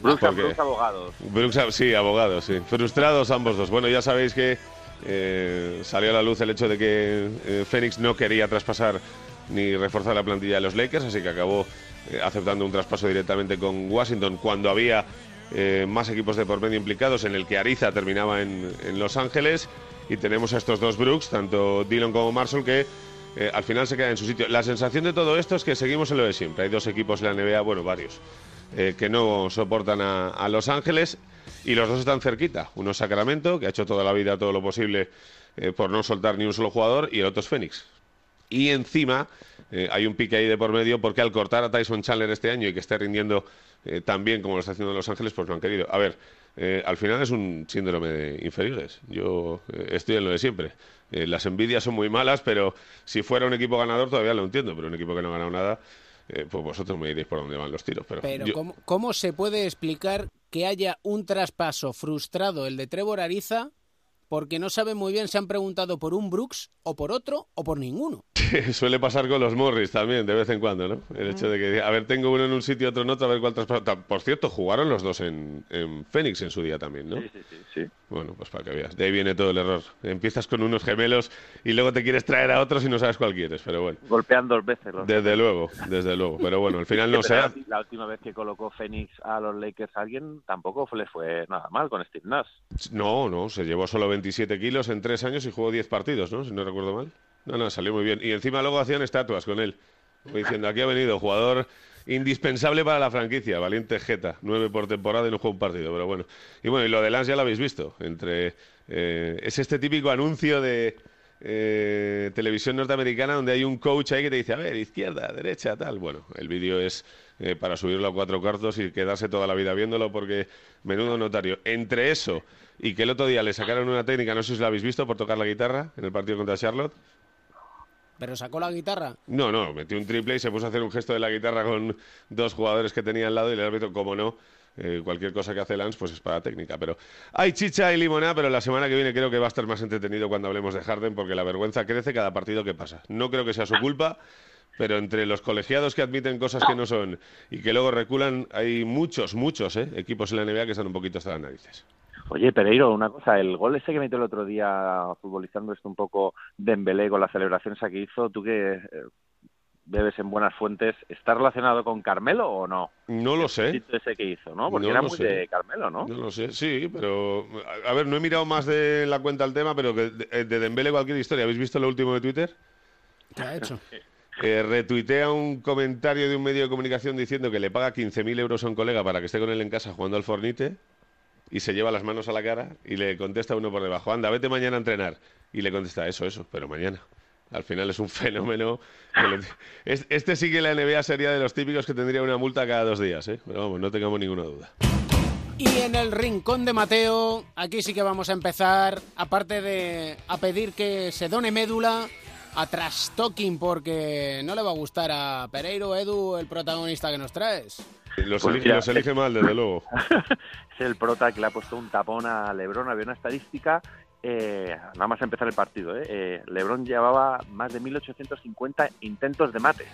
Brooks, Porque- Brooks abogados. Brooks, sí, abogados, sí. Frustrados ambos dos. Bueno, ya sabéis que eh, salió a la luz el hecho de que eh, Phoenix no quería traspasar ni reforzar la plantilla de los Lakers, así que acabó eh, aceptando un traspaso directamente con Washington cuando había eh, más equipos de por medio implicados, en el que Ariza terminaba en, en Los Ángeles. Y tenemos a estos dos Brooks, tanto Dillon como Marshall, que eh, al final se quedan en su sitio. La sensación de todo esto es que seguimos en lo de siempre. Hay dos equipos en la NBA, bueno, varios, eh, que no soportan a, Los Ángeles y los dos están cerquita. Uno es Sacramento, que ha hecho toda la vida todo lo posible eh, por no soltar ni un solo jugador, y el otro es Phoenix. Y encima hay un pique ahí de por medio porque al cortar a Tyson Chandler este año y que esté rindiendo tan bien como lo está haciendo en Los Ángeles, pues no han querido. A ver, al final es un síndrome de inferiores. Yo estoy en lo de siempre. Eh, las envidias son muy malas, pero si fuera un equipo ganador todavía lo entiendo, pero un equipo que no ha ganado nada, eh, pues vosotros me diréis por dónde van los tiros. Pero, Pero yo- ¿cómo, cómo se puede explicar que haya un traspaso frustrado, el de Trevor Ariza, porque no saben muy bien si han preguntado por un Brooks o por otro o por ninguno? (laughs) Suele pasar con los Morris también, de vez en cuando, ¿no? El hecho de que, a ver, tengo uno en un sitio, otro en otro, a ver cuál traspaso. Ta- Por cierto, jugaron los dos en, en Phoenix en su día también, ¿no? Sí, sí, sí. Bueno, pues para que veas. De ahí viene todo el error. Empiezas con unos gemelos y luego te quieres traer a otros y no sabes cuál quieres, pero bueno. Golpean dos veces. Los Desde luego, desde luego. Pero bueno, al final no pero La, última vez que colocó Phoenix a los Lakers a alguien tampoco les fue nada mal con Steve Nash. No, no, se llevó solo 27 kilos en tres años y jugó 10 partidos, ¿no? Si no recuerdo mal. No, no, salió muy bien. Y encima luego hacían estatuas con él. Diciendo, aquí ha venido jugador indispensable para la franquicia, valiente Jeta, nueve por temporada y no juega un partido, pero bueno. Y bueno, y lo de Lance ya lo habéis visto. Entre eh, Es este típico anuncio de eh, televisión norteamericana donde hay un coach ahí que te dice, a ver, izquierda, derecha, tal. Bueno, el vídeo es eh, para subirlo a cuatro cuartos y quedarse toda la vida viéndolo porque menudo notario. Entre eso y que el otro día le sacaron una técnica, no sé si la habéis visto, por tocar la guitarra en el partido contra Charlotte. Pero sacó la guitarra. No, no, metió un triple y se puso a hacer un gesto de la guitarra con dos jugadores que tenía al lado y el árbitro, como no, eh, cualquier cosa que hace Lance, pues es para técnica. Pero hay chicha y limonada, pero la semana que viene creo que va a estar más entretenido cuando hablemos de Harden, porque la vergüenza crece cada partido que pasa. No creo que sea su culpa, pero entre los colegiados que admiten cosas que no son y que luego reculan, hay muchos, muchos eh, equipos en la NBA que están un poquito hasta las narices. Oye, Pereiro, una cosa, el gol ese que metió el otro día futbolizando esto un poco Dembélé con la celebración esa que hizo, tú que eh, bebes en buenas fuentes, ¿está relacionado con Carmelo o no? No lo sé. El ese que hizo, ¿no? Porque No era lo muy sé. de Carmelo, ¿no? No lo sé, sí, pero a a ver, no he mirado más de la cuenta el tema, pero que de, de Dembélé cualquier historia. ¿Habéis visto lo último de Twitter? ¿Qué ha hecho? (laughs) Eh, retuitea un comentario de un medio de comunicación diciendo que le paga 15.000 euros a un colega para que esté con él en casa jugando al Fornite y se lleva las manos a la cara y le contesta uno por debajo, anda, vete mañana a entrenar. Y le contesta, eso, eso, pero mañana. Al final es un (laughs) fenómeno. Este sí que la NBA sería de los típicos que tendría una multa cada dos días, ¿eh? Pero vamos, no tengamos ninguna duda. Y en el rincón de Mateo, aquí sí que vamos a empezar, aparte de a pedir que se done médula, a trash talking, porque no le va a gustar a Pereiro, Edu, el protagonista que nos traes. Los, Pues los elige mal, desde luego. (laughs) es el prota que le ha puesto un tapón a Lebron. Había una estadística, eh, nada más empezar el partido. ¿eh? Eh, Lebron llevaba más de 1.850 intentos de mate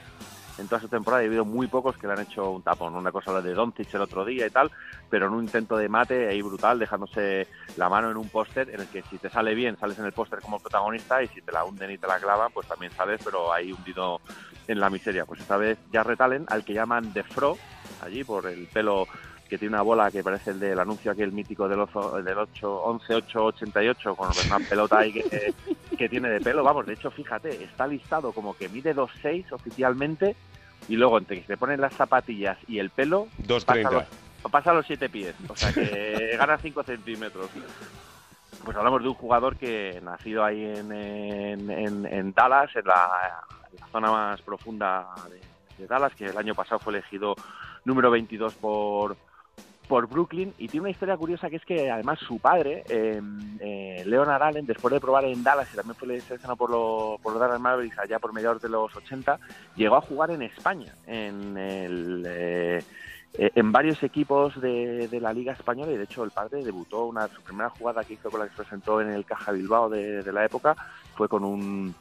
en toda su temporada y ha habido muy pocos que le han hecho un tapón. Una cosa la de Doncic el otro día y tal, pero en un intento de mate ahí brutal, dejándose la mano en un póster en el que si te sale bien sales en el póster como protagonista y si te la hunden y te la clavan pues también sales, pero ahí hundido en la miseria. Pues esta vez Jarrett Allen, al que llaman The Fro, allí por el pelo que tiene una bola que parece el del anuncio aquel mítico del, ozo- del 8, 11 8 88 con una pelota ahí que, que tiene de pelo. Vamos, de hecho, fíjate, está listado como que mide 2,6 oficialmente y luego entre que se ponen las zapatillas y el pelo, pasa 2.30. los, pasa los 7 pies. O sea que (laughs) gana 5 centímetros. Pues hablamos de un jugador que nacido ahí en, en, en- en Dallas, en la, en la zona más profunda de, de Dallas, que el año pasado fue elegido número 22 por, por Brooklyn. Y tiene una historia curiosa que es que además su padre, eh, eh, Leonard Allen, después de probar en Dallas y también fue seleccionado por, lo- por los Dallas Mavericks allá por mediados de los 80, llegó a jugar en España, en el... eh, en varios equipos de, de la Liga Española y de hecho el padre debutó una su primera jugada que hizo con la que se presentó en el Caja Bilbao de, de la época fue con un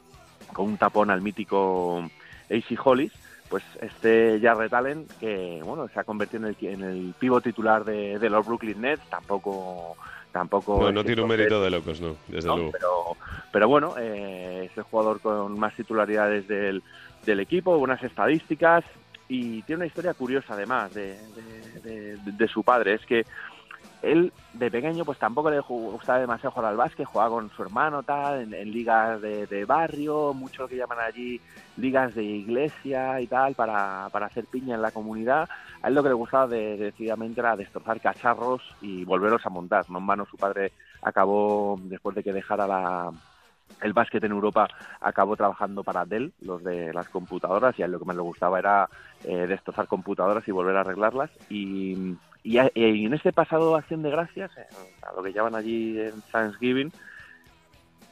con un tapón al mítico AC Hollis pues este Jarrett Allen que bueno se ha convertido en el, en el pivo titular de, de los Brooklyn Nets tampoco tampoco No, no tiene un mérito de locos, no, desde ¿no? luego. Pero, pero bueno, eh, es el jugador con más titularidades del, del equipo, buenas estadísticas y tiene una historia curiosa además de, de- de- de su padre. Es que él de pequeño pues tampoco le gustaba demasiado jugar al básquet, jugaba con su hermano tal, en, ligas de, barrio, mucho lo que llaman allí ligas de iglesia y tal, para, para hacer piña en la comunidad. A él lo que le gustaba de- decididamente era destrozar cacharros y volverlos a montar. No en vano su padre acabó, después de que dejara el básquet en Europa, acabó trabajando para Dell, los de las computadoras, y a él lo que más le gustaba era eh, destrozar computadoras y volver a arreglarlas. Y, y, y en este pasado Acción de Gracias, a lo que llaman allí en Thanksgiving,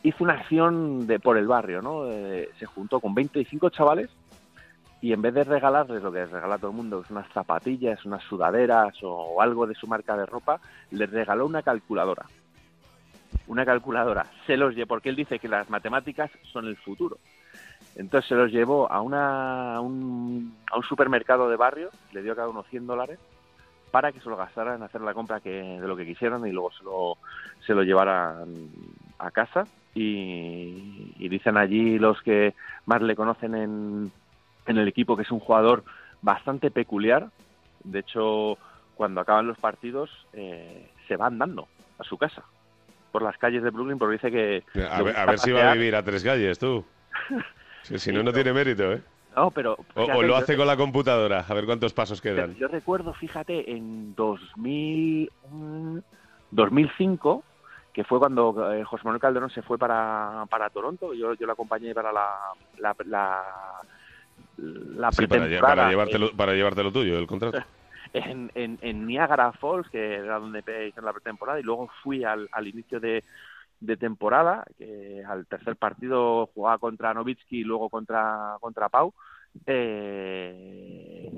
hizo una acción de por el barrio, ¿no? Se juntó con 25 chavales y en vez de regalarles lo que les regala todo el mundo, que unas zapatillas, unas sudaderas o algo de su marca de ropa, les regaló una calculadora. Una calculadora. Se los llevó, porque él dice que las matemáticas son el futuro. Entonces se los llevó a, una, a, un, a un supermercado de barrio, le dio a cada uno 100 dólares para que se lo gastaran en hacer la compra que, de lo que quisieran y luego se lo, se lo llevaran a casa. Y, y dicen allí los que más le conocen en, en el equipo que es un jugador bastante peculiar. De hecho, cuando acaban los partidos eh, se va andando a su casa por las calles de Brooklyn porque dice que A ver, a ver si va a vivir a tres calles, tú. (laughs) Si no, no tiene mérito, ¿eh? No, pero... O, lo yo- hace con la computadora, a ver cuántos pasos quedan. Yo recuerdo, fíjate, en 2000, mm, 2005, que fue cuando eh, José Manuel Calderón se fue para, para Toronto, yo, yo lo acompañé para la, la, la, la Sí, para, para llevártelo, para llevártelo tuyo, el contrato. (laughs) en, en, en Niagara Falls, que era donde hice la pretemporada, y luego fui al, al inicio de, de temporada, que al tercer partido jugaba contra Novitsky y luego contra, contra Pau. Eh,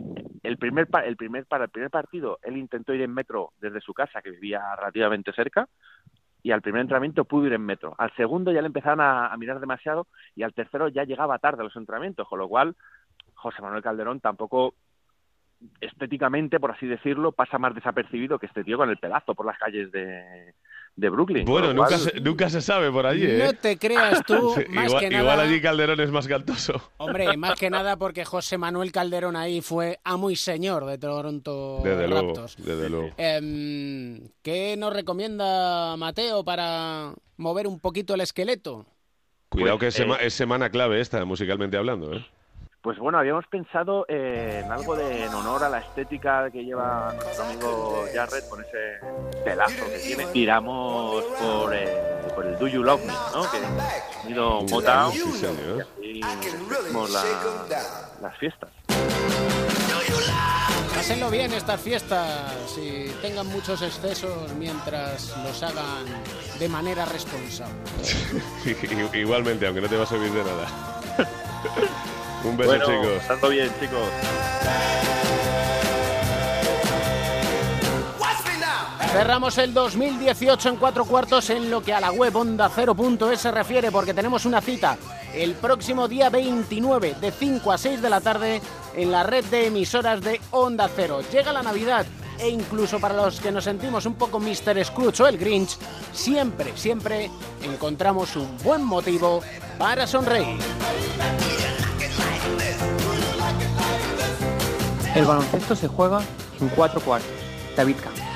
el primer el primer para el primer partido él intentó ir en metro desde su casa que vivía relativamente cerca y al primer entrenamiento pudo ir en metro al segundo ya le empezaron a, a mirar demasiado y al tercero ya llegaba tarde a los entrenamientos con lo cual José Manuel Calderón tampoco estéticamente, por así decirlo, pasa más desapercibido que este tío con el pedazo por las calles de, de Brooklyn. Bueno, nunca cual- se, nunca se sabe por allí, ¿eh? No te creas tú, (laughs) más igual, que nada. igual allí Calderón es más galtoso. (laughs) Hombre, más que nada porque José Manuel Calderón ahí fue amo y señor de Toronto Desde luego, Raptors. desde luego. Em, ¿Qué nos recomienda Mateo para mover un poquito el esqueleto? Cuidado que es, Pues, sema- eh, es semana clave esta, musicalmente hablando, ¿eh? Pues bueno, habíamos pensado eh, en algo de en honor a la estética que lleva nuestro amigo Jarrett con ese pelazo que tiene. Tiramos por, eh, por el Do You Love Me, ¿no? Que un sonido Motown. Sí, señor. Y la- las fiestas. Pásenlo bien estas fiestas y tengan muchos excesos mientras los hagan de manera responsable. (laughs) Igualmente, aunque no te va a servir de nada. (laughs) Un beso, Bueno, chicos. Pasando bien, chicos. Cerramos el 2018 en cuatro cuartos en lo que a la web onda 0.es se refiere porque tenemos una cita el próximo día 29 de 5 a 6 de la tarde en la red de emisoras de Onda Cero. Llega la Navidad e incluso para los que nos sentimos un poco Mr. Scrooge o el Grinch, siempre, siempre encontramos un buen motivo para sonreír. El baloncesto se juega en cuatro cuartos. David Camp.